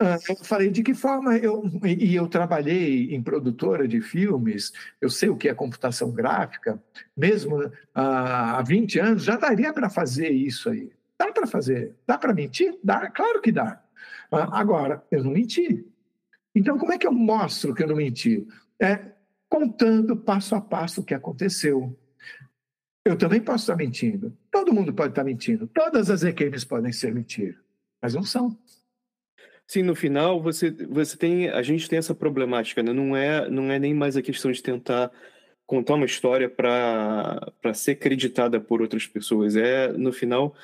ah, eu falei de que forma eu e eu trabalhei em produtora de filmes, eu sei o que é computação gráfica, mesmo ah, há 20 anos já daria para fazer isso aí. Dá para fazer, dá para mentir? Dá, claro que dá. Ah, agora, eu não menti. Então, como é que eu mostro que eu não menti? É contando passo a passo o que aconteceu. Eu também posso estar mentindo. Todo mundo pode estar mentindo. Todas as equipes podem ser mentiras, mas não são. Sim, no final você, você tem, a gente tem essa problemática, né? Não é, não é nem mais a questão de tentar contar uma história para ser acreditada por outras pessoas. É, no final,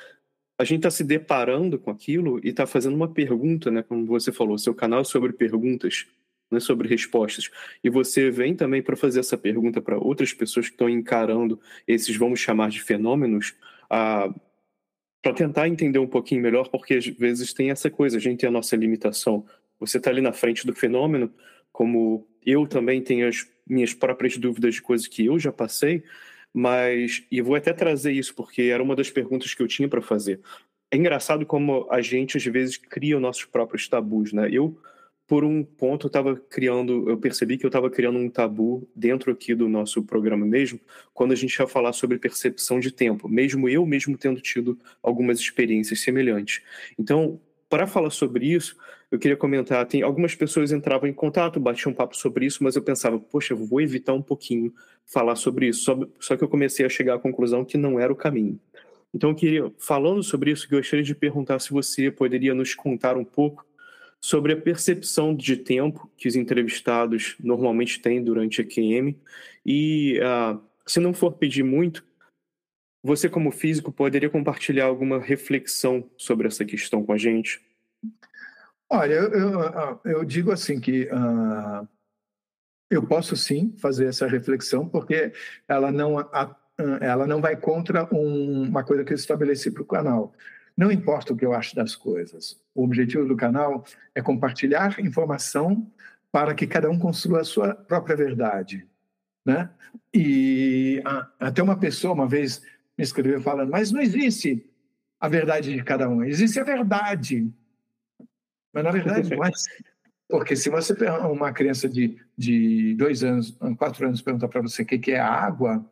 a gente está se deparando com aquilo e está fazendo uma pergunta, né? Como você falou, seu canal é sobre perguntas, não é sobre respostas. E você vem também para fazer essa pergunta para outras pessoas que estão encarando esses, vamos chamar de fenômenos, a para tentar entender um pouquinho melhor, porque às vezes tem essa coisa, a gente tem a nossa limitação. Você está ali na frente do fenômeno, como eu também tenho as minhas próprias dúvidas de coisas que eu já passei, mas e vou até trazer isso porque era uma das perguntas que eu tinha para fazer. É engraçado como a gente às vezes cria os nossos próprios tabus, né? Eu por um ponto eu estava criando, eu percebi que eu estava criando um tabu dentro aqui do nosso programa mesmo, quando a gente ia falar sobre percepção de tempo, mesmo eu mesmo tendo tido algumas experiências semelhantes. Então, para falar sobre isso, eu queria comentar, tem algumas pessoas entravam em contato, batiam um papo sobre isso, mas eu pensava, poxa, eu vou evitar um pouquinho falar sobre isso, só, só que eu comecei a chegar à conclusão que não era o caminho. Então, eu queria, falando sobre isso, gostaria de perguntar se você poderia nos contar um pouco sobre a percepção de tempo que os entrevistados normalmente têm durante a QM. E uh, se não for pedir muito, você, como físico, poderia compartilhar alguma reflexão sobre essa questão com a gente? Olha, eu, eu, eu digo assim que uh, eu posso sim fazer essa reflexão, porque ela não, ela não vai contra um, uma coisa que eu estabeleci para o canal. Não importa o que eu acho das coisas. O objetivo do canal é compartilhar informação para que cada um construa a sua própria verdade. Né? E até uma pessoa uma vez me escreveu falando, mas não existe a verdade de cada um, existe a verdade. Mas na verdade não é. Porque se você uma criança de, de dois anos, quatro anos perguntar para você o que é água,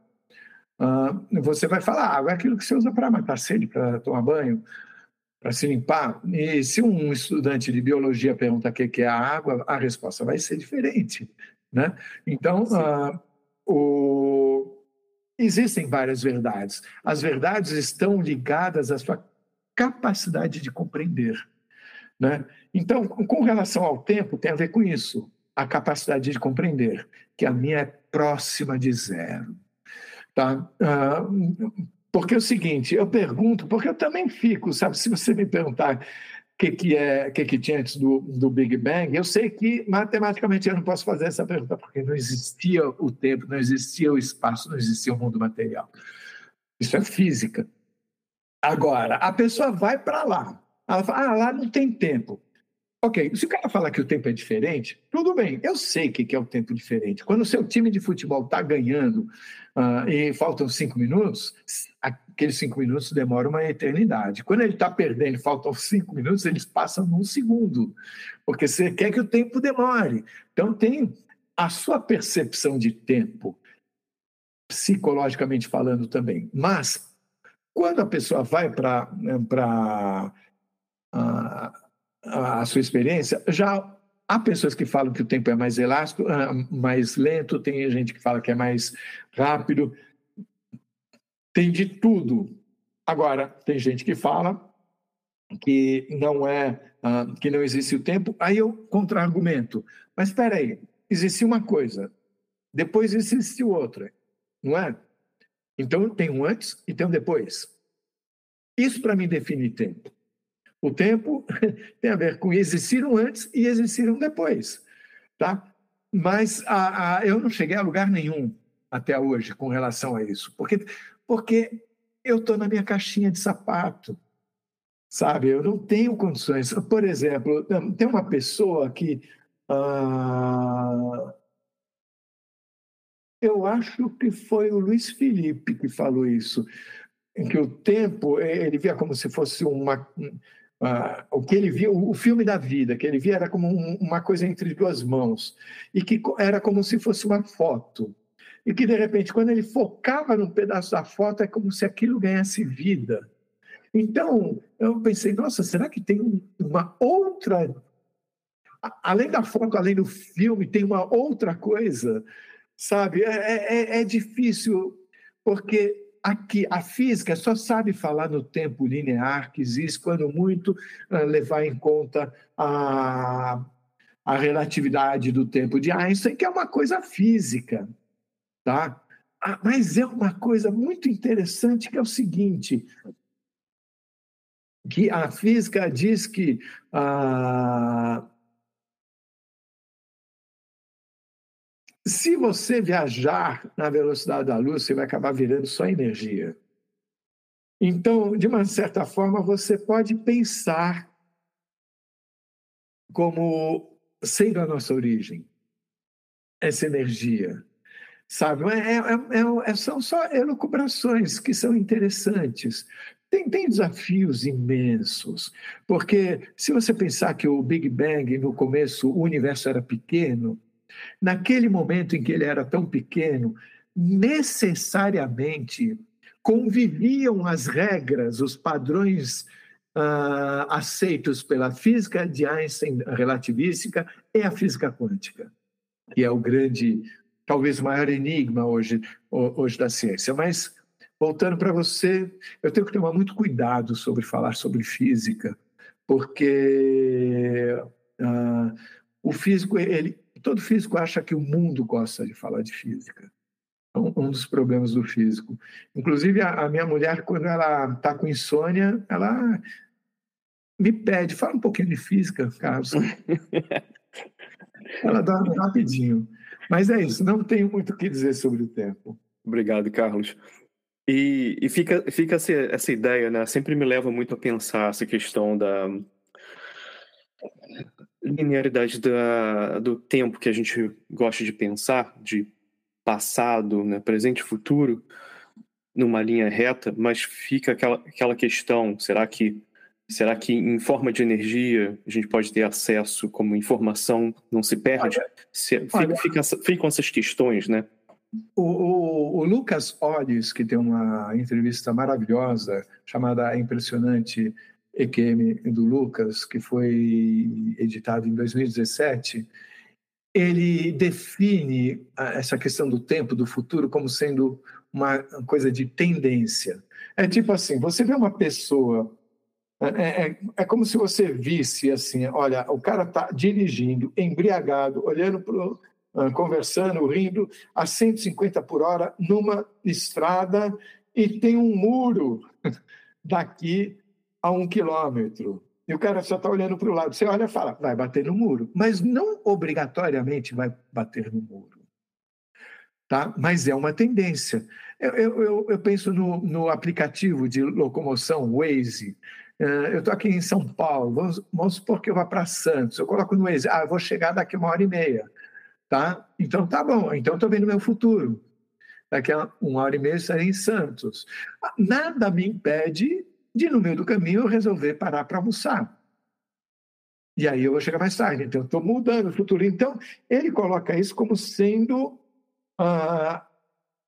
uh, você vai falar, água é aquilo que você usa para matar sede, para tomar banho, para se limpar. E se um estudante de biologia perguntar o que é a água, a resposta vai ser diferente. Né? Então, uh, o... existem várias verdades. As verdades estão ligadas à sua capacidade de compreender. Né? Então, com relação ao tempo, tem a ver com isso, a capacidade de compreender, que a minha é próxima de zero. Tá? Uh, porque é o seguinte, eu pergunto, porque eu também fico, sabe, se você me perguntar o que, que, é, que, que tinha antes do, do Big Bang, eu sei que matematicamente eu não posso fazer essa pergunta, porque não existia o tempo, não existia o espaço, não existia o mundo material. Isso é física. Agora, a pessoa vai para lá. Ela fala, ah, lá não tem tempo. Ok, se o cara falar que o tempo é diferente, tudo bem, eu sei o que é o tempo diferente. Quando o seu time de futebol está ganhando uh, e faltam cinco minutos, aqueles cinco minutos demoram uma eternidade. Quando ele está perdendo e faltam cinco minutos, eles passam num segundo, porque você quer que o tempo demore. Então, tem a sua percepção de tempo, psicologicamente falando também. Mas, quando a pessoa vai para a sua experiência, já há pessoas que falam que o tempo é mais elástico, ah, mais lento, tem gente que fala que é mais rápido, tem de tudo. Agora, tem gente que fala que não é, ah, que não existe o tempo, aí eu contra-argumento. Mas espera aí, existe uma coisa, depois existe outra, não é? Então tem um antes e tem um depois. Isso para mim define tempo. O tempo tem a ver com existiram antes e existiram depois, tá? Mas a, a, eu não cheguei a lugar nenhum até hoje com relação a isso, porque porque eu estou na minha caixinha de sapato, sabe? Eu não tenho condições. Por exemplo, tem uma pessoa que ah, eu acho que foi o Luiz Felipe que falou isso, que o tempo ele via como se fosse uma ah, o que ele via, o filme da vida, que ele via era como um, uma coisa entre duas mãos, e que era como se fosse uma foto. E que, de repente, quando ele focava num pedaço da foto, é como se aquilo ganhasse vida. Então, eu pensei, nossa, será que tem uma outra. Além da foto, além do filme, tem uma outra coisa, sabe? É, é, é, é difícil, porque Aqui, a física só sabe falar no tempo linear que existe, quando muito ah, levar em conta a, a relatividade do tempo de Einstein, que é uma coisa física. Tá? Ah, mas é uma coisa muito interessante que é o seguinte, que a física diz que ah, Se você viajar na velocidade da luz, você vai acabar virando só energia. Então, de uma certa forma, você pode pensar como sendo a nossa origem, essa energia. Sabe? É, é, é, é são só elucubrações que são interessantes. Tem, tem, desafios imensos, porque se você pensar que o Big Bang, no começo, o universo era pequeno, Naquele momento em que ele era tão pequeno, necessariamente conviviam as regras, os padrões uh, aceitos pela física de Einstein relativística e a física quântica, que é o grande, talvez o maior enigma hoje, hoje da ciência. Mas, voltando para você, eu tenho que tomar muito cuidado sobre falar sobre física, porque uh, o físico ele todo físico acha que o mundo gosta de falar de física. É um dos problemas do físico. Inclusive, a, minha mulher, quando ela está com insônia, ela me pede, fala um pouquinho de física, Carlos. ela dorme rapidinho. Mas é isso, não tenho muito o que dizer sobre o tempo. Obrigado, Carlos. E, e fica, fica essa, essa ideia, né? Sempre me leva muito a pensar essa questão da, linearidade da, do tempo que a gente gosta de pensar, de passado, né, presente e futuro, numa linha reta, mas fica aquela, aquela questão: será que, será que em forma de energia a gente pode ter acesso como informação não se perde? Olha, se, fica, olha, fica, ficam essas questões, né? O, o, o, Lucas Olles, que tem uma entrevista maravilhosa chamada Impressionante EQM do Lucas, que foi editado em 2017, ele define essa questão do tempo, do futuro, como sendo uma coisa de tendência. É tipo assim, você vê uma pessoa, é, é, é, é como se você visse assim, olha, o cara está dirigindo, embriagado, olhando para conversando, rindo, a 150 por hora, numa estrada, e tem um muro daqui a um quilômetro. E o cara só está olhando para o lado. Você olha e fala, vai bater no muro. Mas não obrigatoriamente vai bater no muro. Tá? Mas é uma tendência. Eu, eu, eu penso no, no, aplicativo de locomoção Waze. Uh, eu estou aqui em São Paulo, vamos, vamos supor que eu vá para Santos. Eu coloco no Waze, ah, eu vou chegar daqui uma hora e meia. Tá? Então tá bom, então estou vendo meu futuro. Daqui a uma hora e meia estarei em Santos. Nada me impede de, no meio do caminho, eu resolver parar para almoçar. E aí eu vou chegar mais tarde. Então, estou mudando o futuro. Então, ele coloca isso como sendo ah,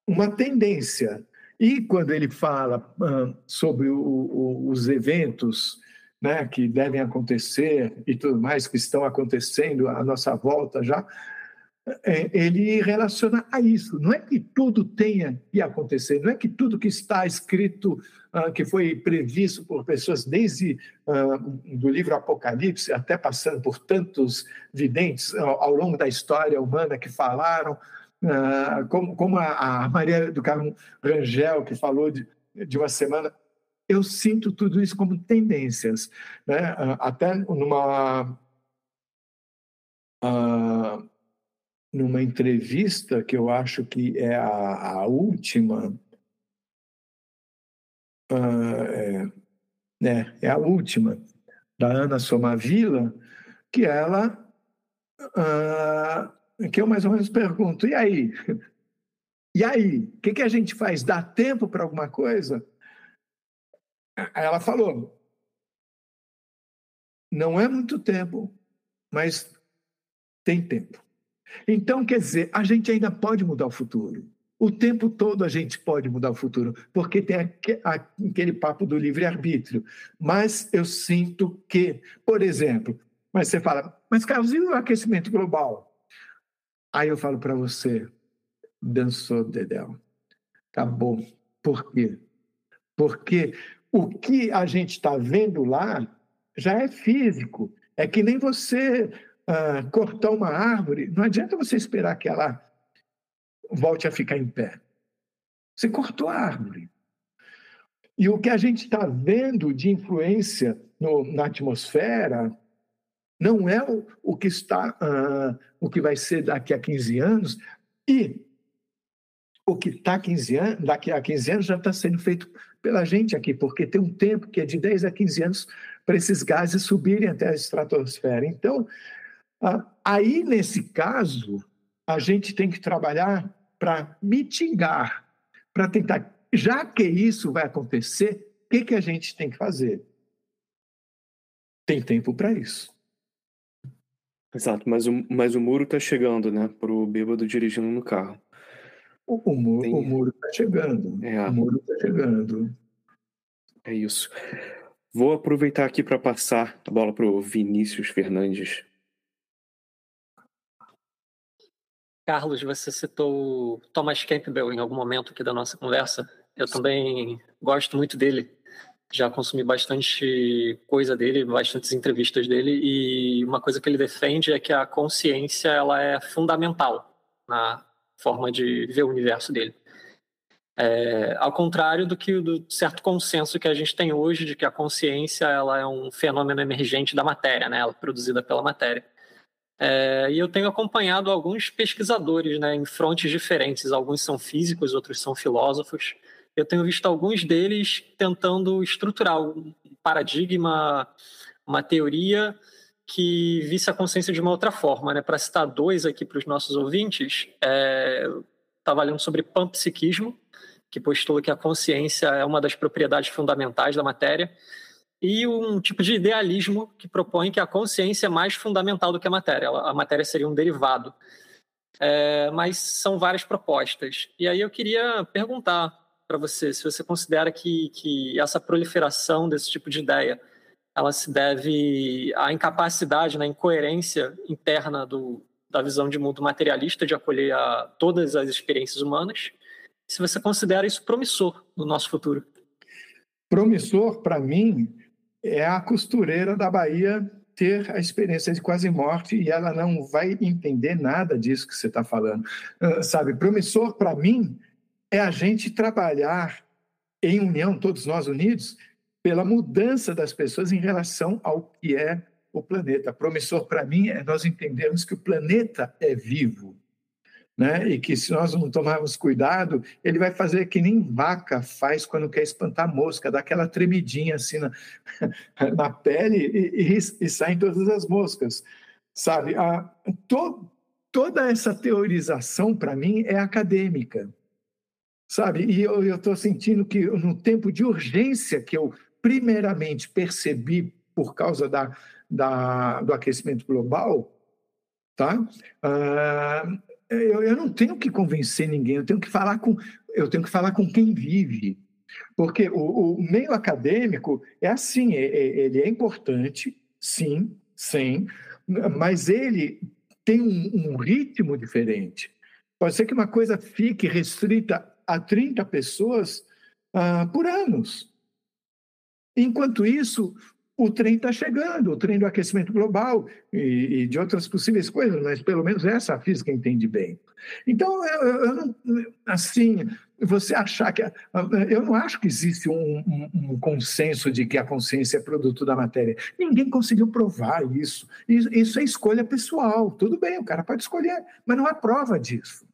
uma tendência. E quando ele fala ah, sobre o, o, os eventos né, que devem acontecer e tudo mais, que estão acontecendo à nossa volta já, ele relaciona a isso. Não é que tudo tenha que acontecer, não é que tudo que está escrito, uh, que foi previsto por pessoas desde uh, do livro Apocalipse, até passando por tantos videntes ao, ao longo da história humana que falaram, como, a, Maria do Carmo Rangel, que falou de, uma semana. Eu sinto tudo isso como tendências. Né? até numa. Numa entrevista que eu acho que é a, a última, uh, é, né, é a última, da Ana Somavila, que ela, uh, que eu mais ou menos pergunto, e aí? E aí, o que, que a gente faz? Dá tempo para alguma coisa? Aí ela falou, não é muito tempo, mas tem tempo. Então, quer dizer, a gente ainda pode mudar o futuro. O tempo todo a gente pode mudar o futuro, porque tem aquele papo do livre-arbítrio. Mas eu sinto que, por exemplo, mas você fala, mas Carlos, e o aquecimento global? Aí eu falo para você, dançou, Dedel. Tá bom. Por quê? Porque o que a gente está vendo lá já é físico. É que nem você uh, cortar uma árvore, não adianta você esperar que ela volte a ficar em pé. Você cortou a árvore. E o que a gente está vendo de influência no, na atmosfera não é o, o que está, uh, o que vai ser daqui a 15 anos, e o que está 15 anos, daqui a 15 anos já está sendo feito pela gente aqui, porque tem um tempo que é de 10 a 15 anos para esses gases subirem até a estratosfera. Então, ah, aí, nesse caso, a gente tem que trabalhar para mitigar, para tentar. Já que isso vai acontecer, o que, que a gente tem que fazer? Tem tempo para isso. Exato, mas o, mas o muro está chegando, né? Para o bêbado dirigindo no carro. O, o muro tem... o muro está chegando. É. O muro está chegando. É isso. Vou aproveitar aqui para passar a bola para o Vinícius Fernandes. Carlos, você citou Thomas Campbell em algum momento aqui da nossa conversa. Eu também gosto muito dele. Já consumi bastante coisa dele, bastantes entrevistas dele, e uma coisa que ele defende é que a consciência ela é fundamental na forma de ver o universo dele. É, ao contrário do que do certo consenso que a gente tem hoje de que a consciência ela é um fenômeno emergente da matéria, né? Ela é produzida pela matéria. É, e eu tenho acompanhado alguns pesquisadores né, em frontes diferentes. Alguns são físicos, outros são filósofos. Eu tenho visto alguns deles tentando estruturar um paradigma, uma teoria que visse a consciência de uma outra forma. Né? Para citar dois aqui para os nossos ouvintes, é, estava lendo sobre panpsiquismo, que postula que a consciência é uma das propriedades fundamentais da matéria e um tipo de idealismo que propõe que a consciência é mais fundamental do que a matéria. A matéria seria um derivado. É, mas são várias propostas. E aí eu queria perguntar para você se você considera que, que essa proliferação desse tipo de ideia ela se deve à incapacidade, na né, incoerência interna do, da visão de mundo materialista de acolher a todas as experiências humanas. Se você considera isso promissor no nosso futuro? Promissor, para mim, é a costureira da Bahia ter a experiência de quase morte e ela não vai entender nada disso que você está falando. Uh, sabe, promissor para mim é a gente trabalhar em união, todos nós unidos, pela mudança das pessoas em relação ao que é o planeta. Promissor para mim é nós entendermos que o planeta é vivo. Né? E que se nós não tomarmos cuidado, ele vai fazer que nem vaca faz quando quer espantar mosca, dá aquela tremidinha assim na, na pele e, e, e saem todas as moscas, sabe? A, to, toda essa teorização, para mim, é acadêmica, sabe? E eu estou sentindo que no tempo de urgência que eu primeiramente percebi por causa da, da do aquecimento global, tá? Uh, eu, eu não tenho que convencer ninguém, eu tenho que falar com, eu tenho que falar com quem vive. Porque o, o meio acadêmico é assim, é, é, ele é importante, sim, sim, mas ele tem um, um ritmo diferente. Pode ser que uma coisa fique restrita a 30 pessoas uh, por anos. Enquanto isso, o trem está chegando, o trem do aquecimento global e, e, de outras possíveis coisas, mas pelo menos essa a física entende bem. Então, eu, eu não, assim, você achar que. Eu não acho que existe um, um, um, consenso de que a consciência é produto da matéria. Ninguém conseguiu provar isso. isso. Isso é escolha pessoal. Tudo bem, o cara pode escolher, mas não há prova disso.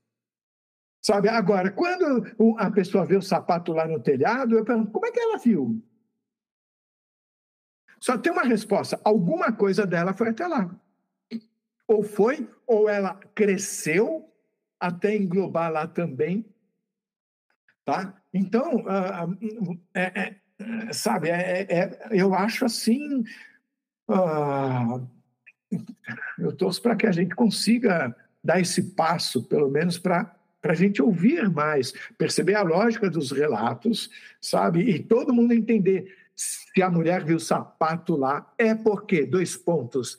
Sabe? Agora, quando a pessoa vê o sapato lá no telhado, eu pergunto, como é que ela viu? Só tem uma resposta: alguma coisa dela foi até lá. Ou foi, ou ela cresceu até englobar lá também. Tá? Então, uh, é, é, sabe, é, é, eu acho assim. Uh, eu torço para que a gente consiga dar esse passo, pelo menos para para a gente ouvir mais, perceber a lógica dos relatos, sabe? E todo mundo entender se a mulher viu sapato lá, é porque, dois pontos,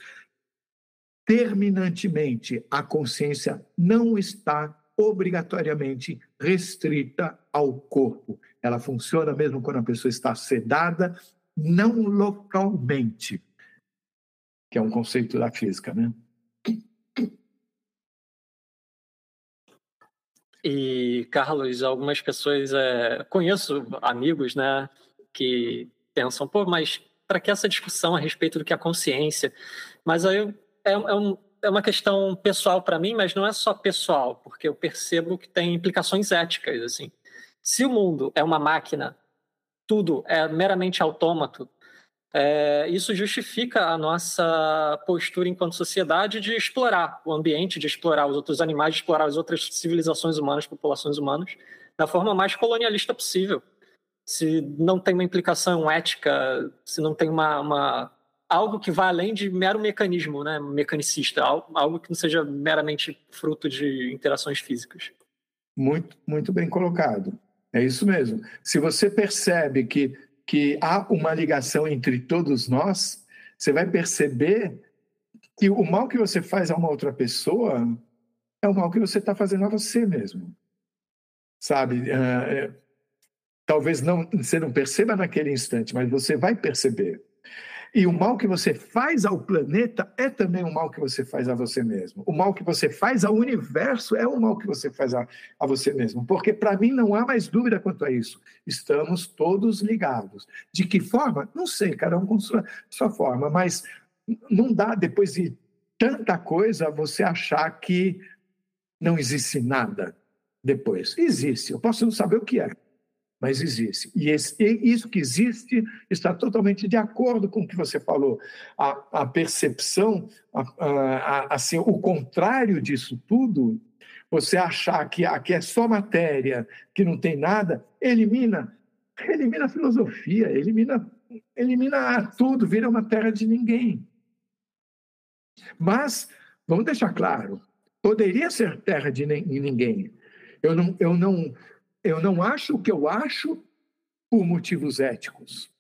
terminantemente, a consciência não está obrigatoriamente restrita ao corpo. Ela funciona mesmo quando a pessoa está sedada, não localmente, que é um conceito da física, né? E, Carlos, algumas pessoas, é, conheço amigos, né, que pensam, pô, mas para que essa discussão a respeito do que é a consciência? Mas aí é, é, um, é uma questão pessoal para mim, mas não é só pessoal, porque eu percebo que tem implicações éticas, assim. Se o mundo é uma máquina, tudo é meramente autômato, é, isso justifica a nossa postura enquanto sociedade de explorar o ambiente, de explorar os outros animais, de explorar as outras civilizações humanas, populações humanas, da forma mais colonialista possível se não tem uma implicação ética, se não tem uma, uma algo que vá além de mero mecanismo, né, mecanicista, algo que não seja meramente fruto de interações físicas. Muito, muito bem colocado. É isso mesmo. Se você percebe que, que há uma ligação entre todos nós, você vai perceber que o mal que você faz a uma outra pessoa é o mal que você está fazendo a você mesmo. Sabe? Uh, Talvez não, você não perceba naquele instante, mas você vai perceber. E o mal que você faz ao planeta é também o mal que você faz a você mesmo. O mal que você faz ao universo é o mal que você faz a, a você mesmo. Porque para mim não há mais dúvida quanto a isso. Estamos todos ligados. De que forma? Não sei, cada um com sua, sua forma, mas não dá, depois de tanta coisa, você achar que não existe nada depois. Existe, eu posso não saber o que é mas existe. E, esse, e, isso que existe está totalmente de acordo com o que você falou. A, a percepção, a, a, assim, o contrário disso tudo, você achar que aqui é só matéria, que não tem nada, elimina, elimina a filosofia, elimina, elimina tudo, vira uma terra de ninguém. Mas, vamos deixar claro, poderia ser terra de ninguém. Eu não, eu não eu não acho o que eu acho por motivos éticos.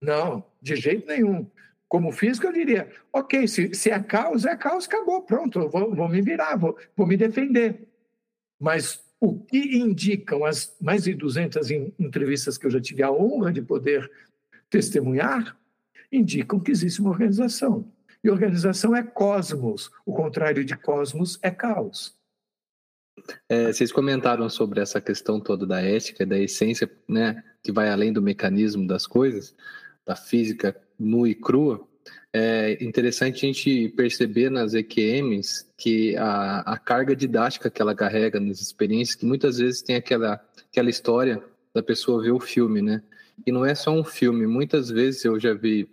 Não, de jeito nenhum. Como físico, eu diria: ok, se, se é caos, é caos, acabou, pronto, eu vou, vou me virar, vou, vou me defender. Mas o que indicam as mais de 200 entrevistas que eu já tive a honra de poder testemunhar, indicam que existe uma organização. E organização é cosmos, o contrário de cosmos é caos. É, vocês comentaram sobre essa questão toda da ética, da essência, né, que vai além do mecanismo das coisas, da física nua e crua. é interessante a gente perceber nas EQMs que a, a carga didática que ela carrega nas experiências, que muitas vezes tem aquela, aquela história da pessoa ver o filme, né? E não é só um filme, muitas vezes eu já vi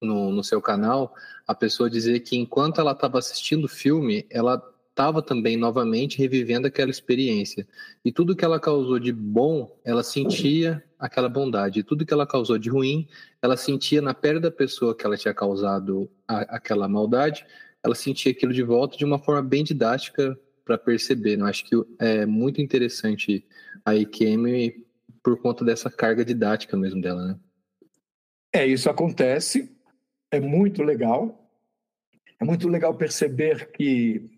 no, no seu canal a pessoa dizer que enquanto ela estava assistindo o filme, ela estava também novamente revivendo aquela experiência. E tudo que ela causou de bom, ela sentia aquela bondade. E tudo que ela causou de ruim, ela sentia na pele da pessoa que ela tinha causado a, aquela maldade, ela sentia aquilo de volta de uma forma bem didática para perceber. Eu acho que é muito interessante a IQM por conta dessa carga didática mesmo dela, né? É, isso acontece, é muito legal. É muito legal perceber que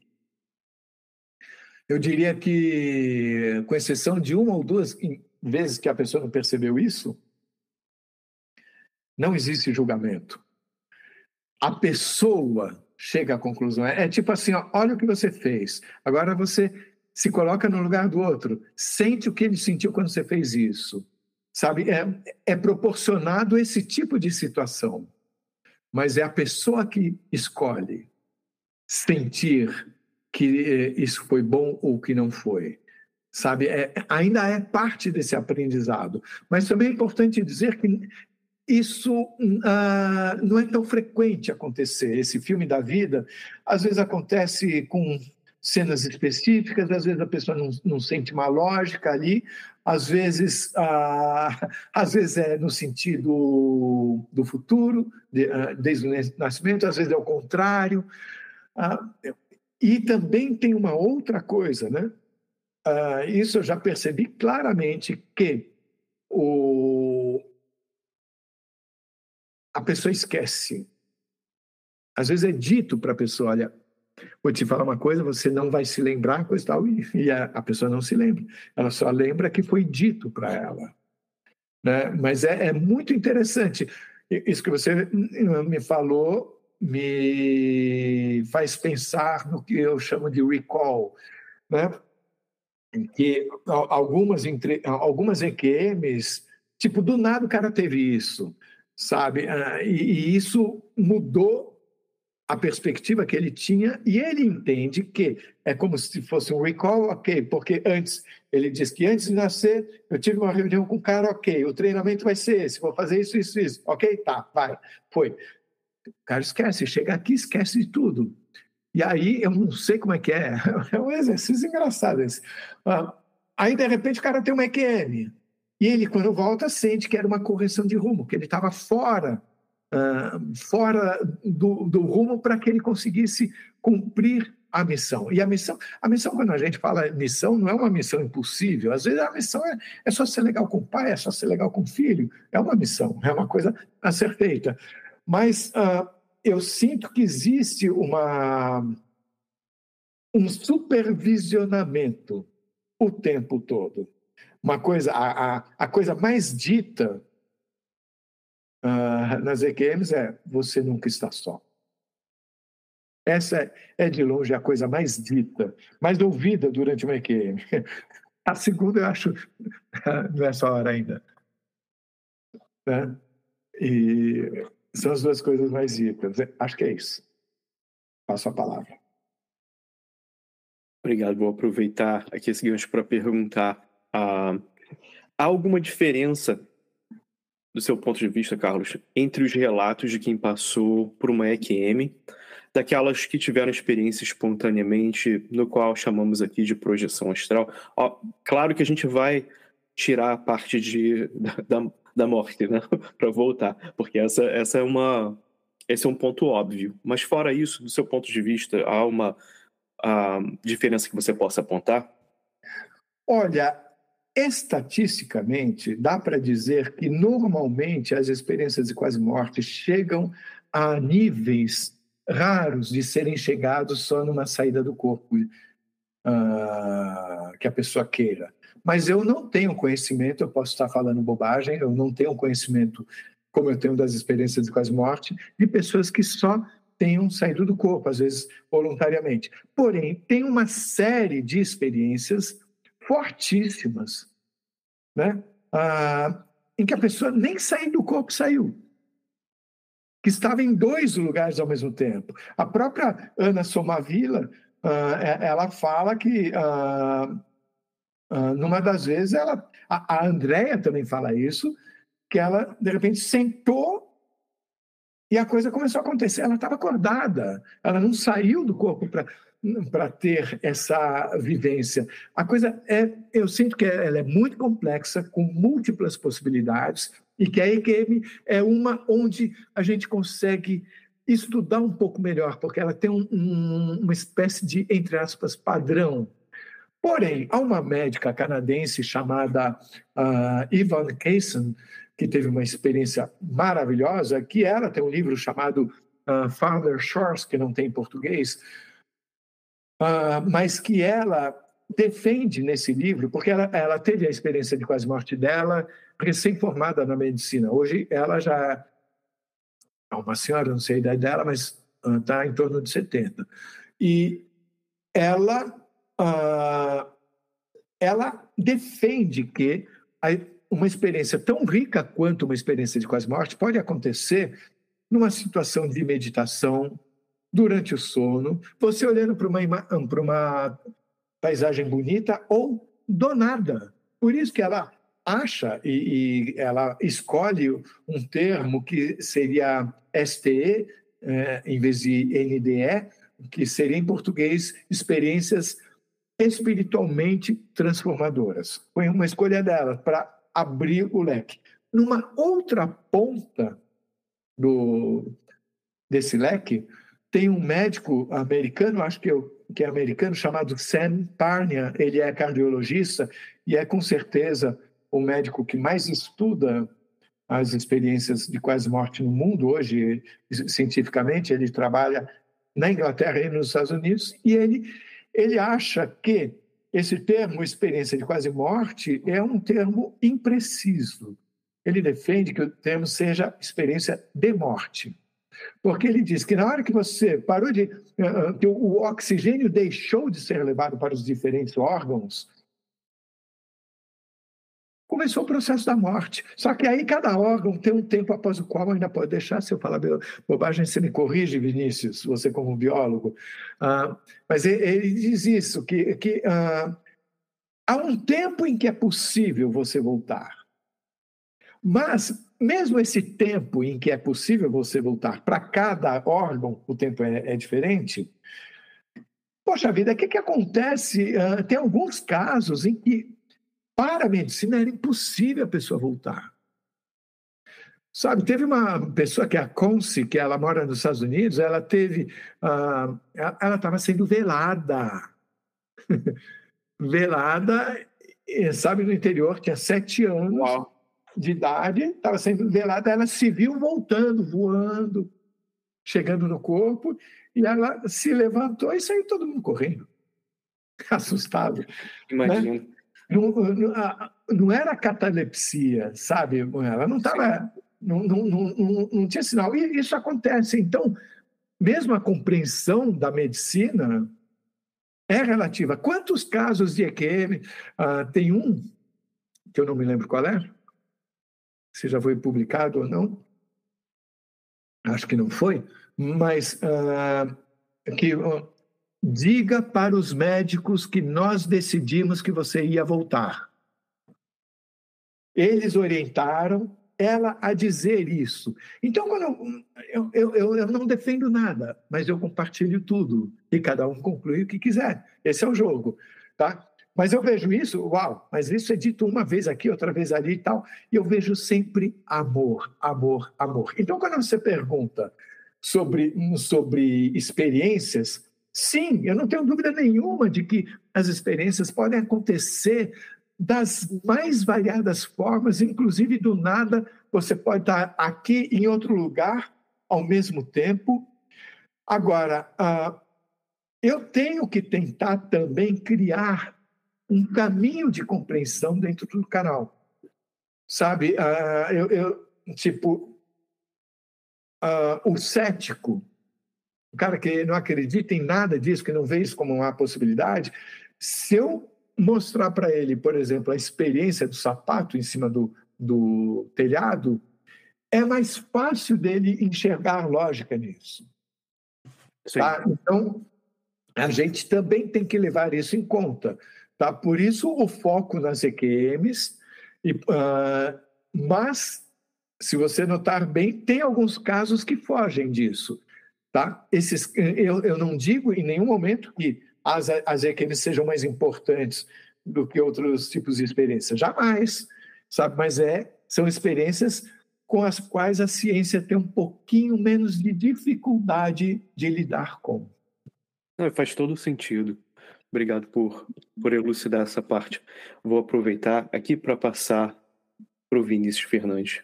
eu diria que, com exceção de uma ou duas vezes que a pessoa não percebeu isso, não existe julgamento. A pessoa chega à conclusão. É, tipo assim: ó, olha o que você fez. Agora você se coloca no lugar do outro. Sente o que ele sentiu quando você fez isso. Sabe? É, é proporcionado esse tipo de situação. Mas é a pessoa que escolhe sentir que eh, isso foi bom ou que não foi. Sabe, é, ainda é parte desse aprendizado. Mas também é importante dizer que isso uh, não é tão frequente acontecer. Esse filme da vida, às vezes acontece com cenas específicas, às vezes a pessoa não, não sente uma lógica ali, às vezes, uh, às vezes é no sentido do futuro, de, uh, desde o nascimento, às vezes é o contrário. E também tem uma outra coisa, né? Uh, isso eu já percebi claramente que o... a pessoa esquece. Às vezes é dito para a pessoa, olha, vou te falar uma coisa, você não vai se lembrar, coisa tal, e a, a, pessoa não se lembra. Ela só lembra que foi dito para ela. Né? Mas é, é muito interessante. Isso que você me falou me faz pensar no que eu chamo de recall, né? que algumas, entre, algumas EQMs, tipo, do nada o cara teve isso, sabe? Ah, e, e isso mudou a perspectiva que ele tinha e ele entende que é como se fosse um recall, ok, porque antes, ele diz que antes de nascer, eu tive uma reunião com o cara, ok, o treinamento vai ser esse, vou fazer isso, isso, isso, ok, tá, vai, foi. Cara esquece, chega aqui, esquece de tudo. E aí, eu não sei como é que é, é um exercício engraçado esse. Ah, aí, de repente, o cara tem uma EQM. E ele, quando volta, sente que era uma correção de rumo, que ele estava fora, uh, fora do, do rumo para que ele conseguisse cumprir a missão. E a missão, a missão, quando a gente fala missão, não é uma missão impossível. Às vezes a missão é, é só ser legal com o pai, é só ser legal com o filho. É uma missão, é uma coisa a ser feita. Mas uh, eu sinto que existe uma, um supervisionamento o tempo todo. Uma coisa, a, a, a coisa mais dita uh, nas EQMs é você nunca está só. Essa é, de longe a coisa mais dita, mais ouvida durante uma EQM. A segunda eu acho não é só hora ainda. Né? E são as duas coisas mais ditas. Acho que é isso. Passo a palavra. Obrigado. Vou aproveitar aqui esse gancho para perguntar: ah, há alguma diferença, do seu ponto de vista, Carlos, entre os relatos de quem passou por uma EQM, daquelas que tiveram experiência espontaneamente, no qual chamamos aqui de projeção astral? Claro que a gente vai tirar a parte de, da, da morte, né? para voltar, porque essa, essa é uma esse é um ponto óbvio. Mas fora isso, do seu ponto de vista, há uma diferença que você possa apontar? Olha, estatisticamente, dá para dizer que normalmente as experiências de quase morte chegam a níveis raros de serem chegados só numa saída do corpo uh, que a pessoa queira mas eu não tenho conhecimento, eu posso estar falando bobagem, eu não tenho conhecimento, como eu tenho das experiências de quase morte, de pessoas que só tenham saído do corpo, às vezes voluntariamente. Porém, tem uma série de experiências fortíssimas, né? Ah, em que a pessoa nem saindo do corpo saiu. que estava em dois lugares ao mesmo tempo. A própria Ana Somavila, uh, ela fala que numa das vezes ela, a, a Andrea também fala isso, que ela de repente sentou e a coisa começou a acontecer. Ela estava acordada, ela não saiu do corpo para para ter essa vivência. A coisa é, eu sinto que ela é muito complexa, com múltiplas possibilidades, e que a EQM é uma onde a gente consegue estudar um pouco melhor, porque ela tem um, um, uma espécie de, entre aspas, padrão. Porém, há uma médica canadense chamada uh, Yvonne Kaysen, que teve uma experiência maravilhosa, que ela tem um livro chamado uh, Father Shores, que não tem em português, uh, mas que ela defende nesse livro, porque ela, ela teve a experiência de quase morte dela, recém-formada na medicina. Hoje ela já é uma senhora, não sei a idade dela, mas está em torno de 70. E ela, uh, ela defende que uma experiência tão rica quanto uma experiência de quase morte pode acontecer numa situação de meditação, durante o sono, você olhando para uma, uma paisagem bonita ou do nada. Por isso que ela acha e, e ela escolhe um termo que seria STE, é, em vez de NDE, que seria em português experiências espiritualmente transformadoras. Foi uma escolha dela para abrir o leque. Numa outra ponta do, desse leque, tem um médico americano, acho que, eu, que é americano, chamado Sam Parnia. Ele é cardiologista e é com certeza o médico que mais estuda as experiências de quase morte no mundo hoje, cientificamente. Ele trabalha na Inglaterra e nos Estados Unidos e ele, ele acha que esse termo experiência de quase morte é um termo impreciso. Ele defende que o termo seja experiência de morte. Porque ele diz que na hora que você parou de. Eh, eh, que o oxigênio deixou de ser levado para os diferentes órgãos, começou o processo da morte. Só que aí cada órgão tem um tempo após o qual ainda pode deixar. Se eu falar bobagem, você me corrige, Vinícius, você como biólogo. Ah, mas ele, diz isso, que, que ah, há um tempo em que é possível você voltar. Mas mesmo esse tempo em que é possível você voltar para cada órgão, o tempo é, é diferente. Poxa vida, o que, que acontece? Uh, tem alguns casos em que, para a medicina, era impossível a pessoa voltar. Sabe, teve uma pessoa que é a Conce, que ela mora nos Estados Unidos, ela teve. Uh, ela estava sendo velada. velada, sabe, no interior, tinha sete anos. Uau de idade, estava sendo velada, ela se viu voltando, voando, chegando no corpo, e ela se levantou e saiu todo mundo correndo, assustado. Imagina. Né? Não, não, não, era catalepsia, sabe? Ela não estava. Não, não, não, não tinha sinal. E isso acontece. Então, mesmo a compreensão da medicina é relativa. Quantos casos de EQM? Ah, tem um, que eu não me lembro qual é, se já foi publicado ou não. Acho que não foi, mas uh, que diga para os médicos que nós decidimos que você ia voltar. Eles orientaram ela a dizer isso. Então, quando eu, eu, eu, eu, não defendo nada, mas eu compartilho tudo e cada um conclui o que quiser. Esse é o jogo, tá? Mas eu vejo isso, uau, mas isso é dito uma vez aqui, outra vez ali e tal, e eu vejo sempre amor, amor, amor. Então, quando você pergunta sobre, sobre experiências, sim, eu não tenho dúvida nenhuma de que as experiências podem acontecer das mais variadas formas, inclusive do nada, você pode estar aqui em outro lugar ao mesmo tempo. Agora, uh, eu tenho que tentar também criar um caminho de compreensão dentro do canal. Sabe, uh, eu, eu, tipo, uh, o cético, o cara que não acredita em nada disso, que não vê isso como uma possibilidade, se eu mostrar para ele, por exemplo, a experiência do sapato em cima do, do telhado, é mais fácil dele enxergar lógica nisso. Tá? Então, a gente também tem que levar isso em conta. Tá? Por isso, o foco nas EQMs, e, uh, mas, se você notar bem, tem alguns casos que fogem disso. Tá? Esses, eu, eu não digo em nenhum momento que as, as EQMs sejam mais importantes do que outros tipos de experiência. Jamais, sabe? Mas é, são experiências com as quais a ciência tem um pouquinho menos de dificuldade de lidar com. Não, faz todo sentido. Obrigado por, por elucidar essa parte. Vou aproveitar aqui para passar para o Vinícius Fernandes.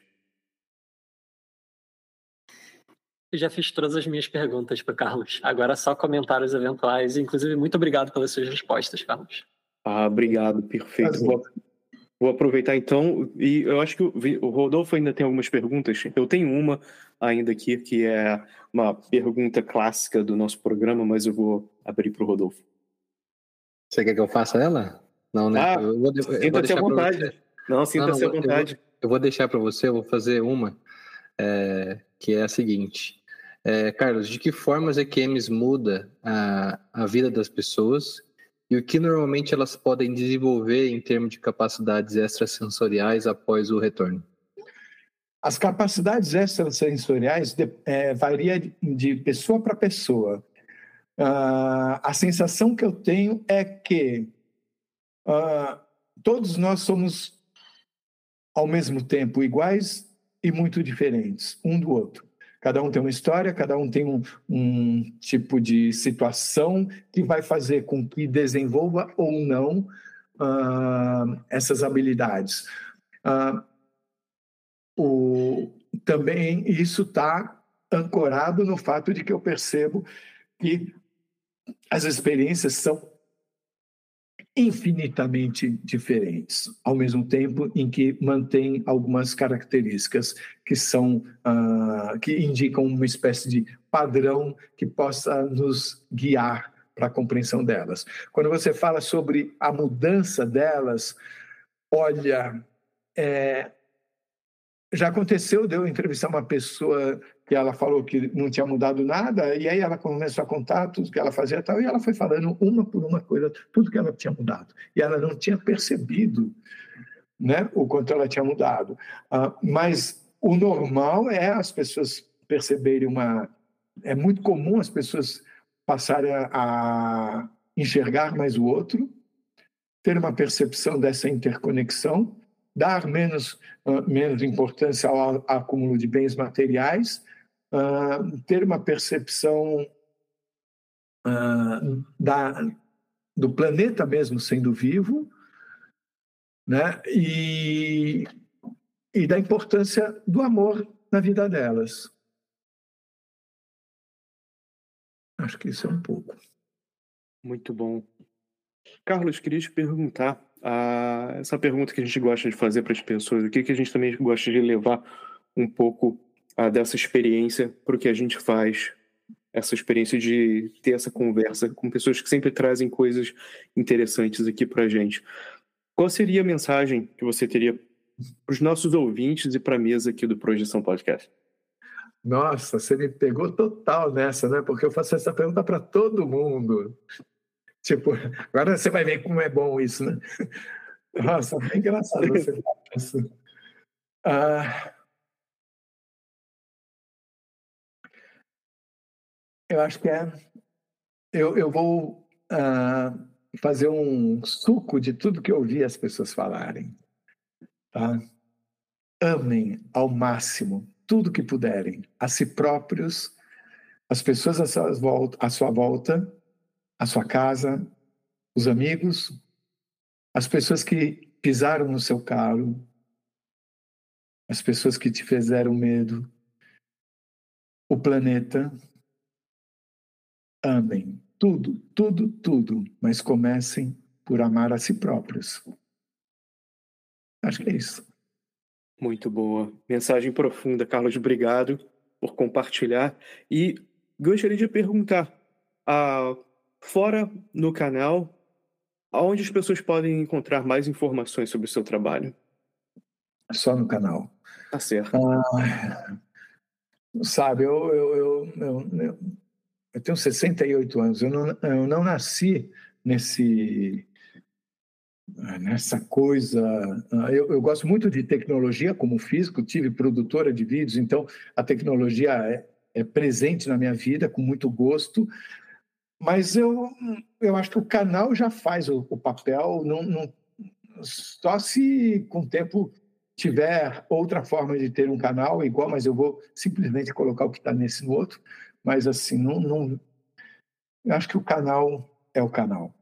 Eu já fiz todas as minhas perguntas para Carlos. Agora só comentários eventuais. Inclusive, muito obrigado pelas suas respostas, Carlos. Ah, obrigado, perfeito. Vou, vou, aproveitar então. E eu acho que o, Rodolfo ainda tem algumas perguntas. Eu tenho uma ainda aqui, que é uma pergunta clássica do nosso programa, mas eu vou abrir para o Rodolfo. Você quer que eu faça ela? Não, né? Ah, eu vou, sinta-se à vontade. Não, sinta-se à vontade. Eu vou, eu vou deixar para você, eu vou fazer uma, é, que é a seguinte. É, Carlos, de que forma as EQMs muda a, a vida das pessoas e o que normalmente elas podem desenvolver em termos de capacidades extrasensoriais após o retorno? As capacidades extrasensoriais de, é, varia de, de pessoa para pessoa. Uh, a sensação que eu tenho é que uh, todos nós somos, ao mesmo tempo, iguais e muito diferentes um do outro. Cada um tem uma história, cada um tem um, um tipo de situação que vai fazer com que desenvolva ou não uh, essas habilidades. O, também isso está ancorado no fato de que eu percebo que as experiências são infinitamente diferentes, ao mesmo tempo em que mantém algumas características que são uh, que indicam uma espécie de padrão que possa nos guiar para a compreensão delas. Quando você fala sobre a mudança delas, olha, é, já aconteceu de eu entrevistar uma pessoa que ela falou que não tinha mudado nada, e aí ela começou a contar tudo que ela fazia e tal, e ela foi falando uma por uma coisa, tudo que ela tinha mudado. E ela não tinha percebido né, o quanto ela tinha mudado. Uh, mas o normal é as pessoas perceberem uma. É muito comum as pessoas passarem a, a enxergar mais o outro, ter uma percepção dessa interconexão, dar menos, uh, menos importância ao acúmulo de bens materiais uh, ter uma percepção uh, da, do planeta mesmo sendo vivo, né? E, e da importância do amor na vida delas. Acho que isso é um pouco. Muito bom. Carlos, queria te perguntar uh, essa pergunta que a gente gosta de fazer para as pessoas, o que, que a gente também gosta de levar um pouco dessa experiência para o que a gente faz, essa experiência de ter essa conversa com pessoas que sempre trazem coisas interessantes aqui para a gente. Qual seria a mensagem que você teria para os nossos ouvintes e para a mesa aqui do Projeção Podcast? Nossa, você me pegou total nessa, né? Porque eu faço essa pergunta para todo mundo. Tipo, agora você vai ver como é bom isso, né? Nossa, bem engraçado você falar isso. Ah, Eu acho que é. Eu, eu vou uh, fazer um suco de tudo que eu ouvi as pessoas falarem. Tá? Amem ao máximo tudo que puderem, a si próprios, as pessoas à sua volta, à sua, volta, a sua casa, os amigos, as pessoas que pisaram no seu carro, as pessoas que te fizeram medo, o planeta, amem tudo, tudo, tudo, mas comecem por amar a si próprios. Acho que é isso. Muito boa. Mensagem profunda, Carlos. Obrigado por compartilhar. E gostaria de perguntar, ah, fora no canal, aonde as pessoas podem encontrar mais informações sobre o seu trabalho? só no canal. Tá certo. Ah, sabe, eu, eu, eu, eu, eu tenho 68 anos, eu não, eu não nasci nesse nessa coisa. Eu, eu, gosto muito de tecnologia como físico, tive produtora de vídeos, então a tecnologia é, é presente na minha vida com muito gosto. Mas eu, eu acho que o canal já faz o, o papel, não, não, só se com o tempo tiver outra forma de ter um canal igual, mas eu vou simplesmente colocar o que está nesse no outro. Mas assim, não, não, acho que o canal é o canal.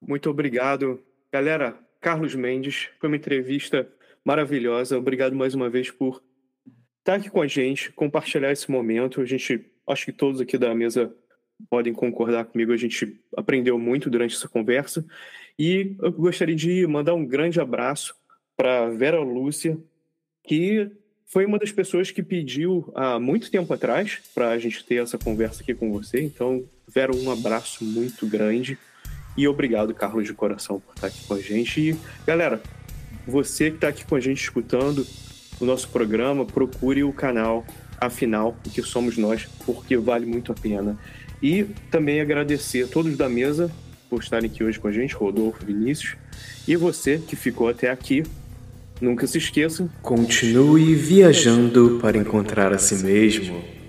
Muito obrigado. Galera, Carlos Mendes, foi uma entrevista maravilhosa. Obrigado mais uma vez por estar aqui com a gente, compartilhar esse momento. A gente, acho que todos aqui da mesa podem concordar comigo, a gente aprendeu muito durante essa conversa. E eu gostaria de mandar um grande abraço para Vera Lúcia, que foi uma das pessoas que pediu há muito tempo atrás para a gente ter essa conversa aqui com você. Então, Vera, um abraço muito grande. E obrigado, Carlos, de coração, por estar aqui com a gente. E, galera, você que está aqui com a gente escutando o nosso programa, procure o canal Afinal, que somos nós, porque vale muito a pena. E também agradecer a todos da mesa por estarem aqui hoje com a gente, Rodolfo, Vinícius, e você que ficou até aqui. Nunca se esqueça. Continue viajando para encontrar a si mesmo.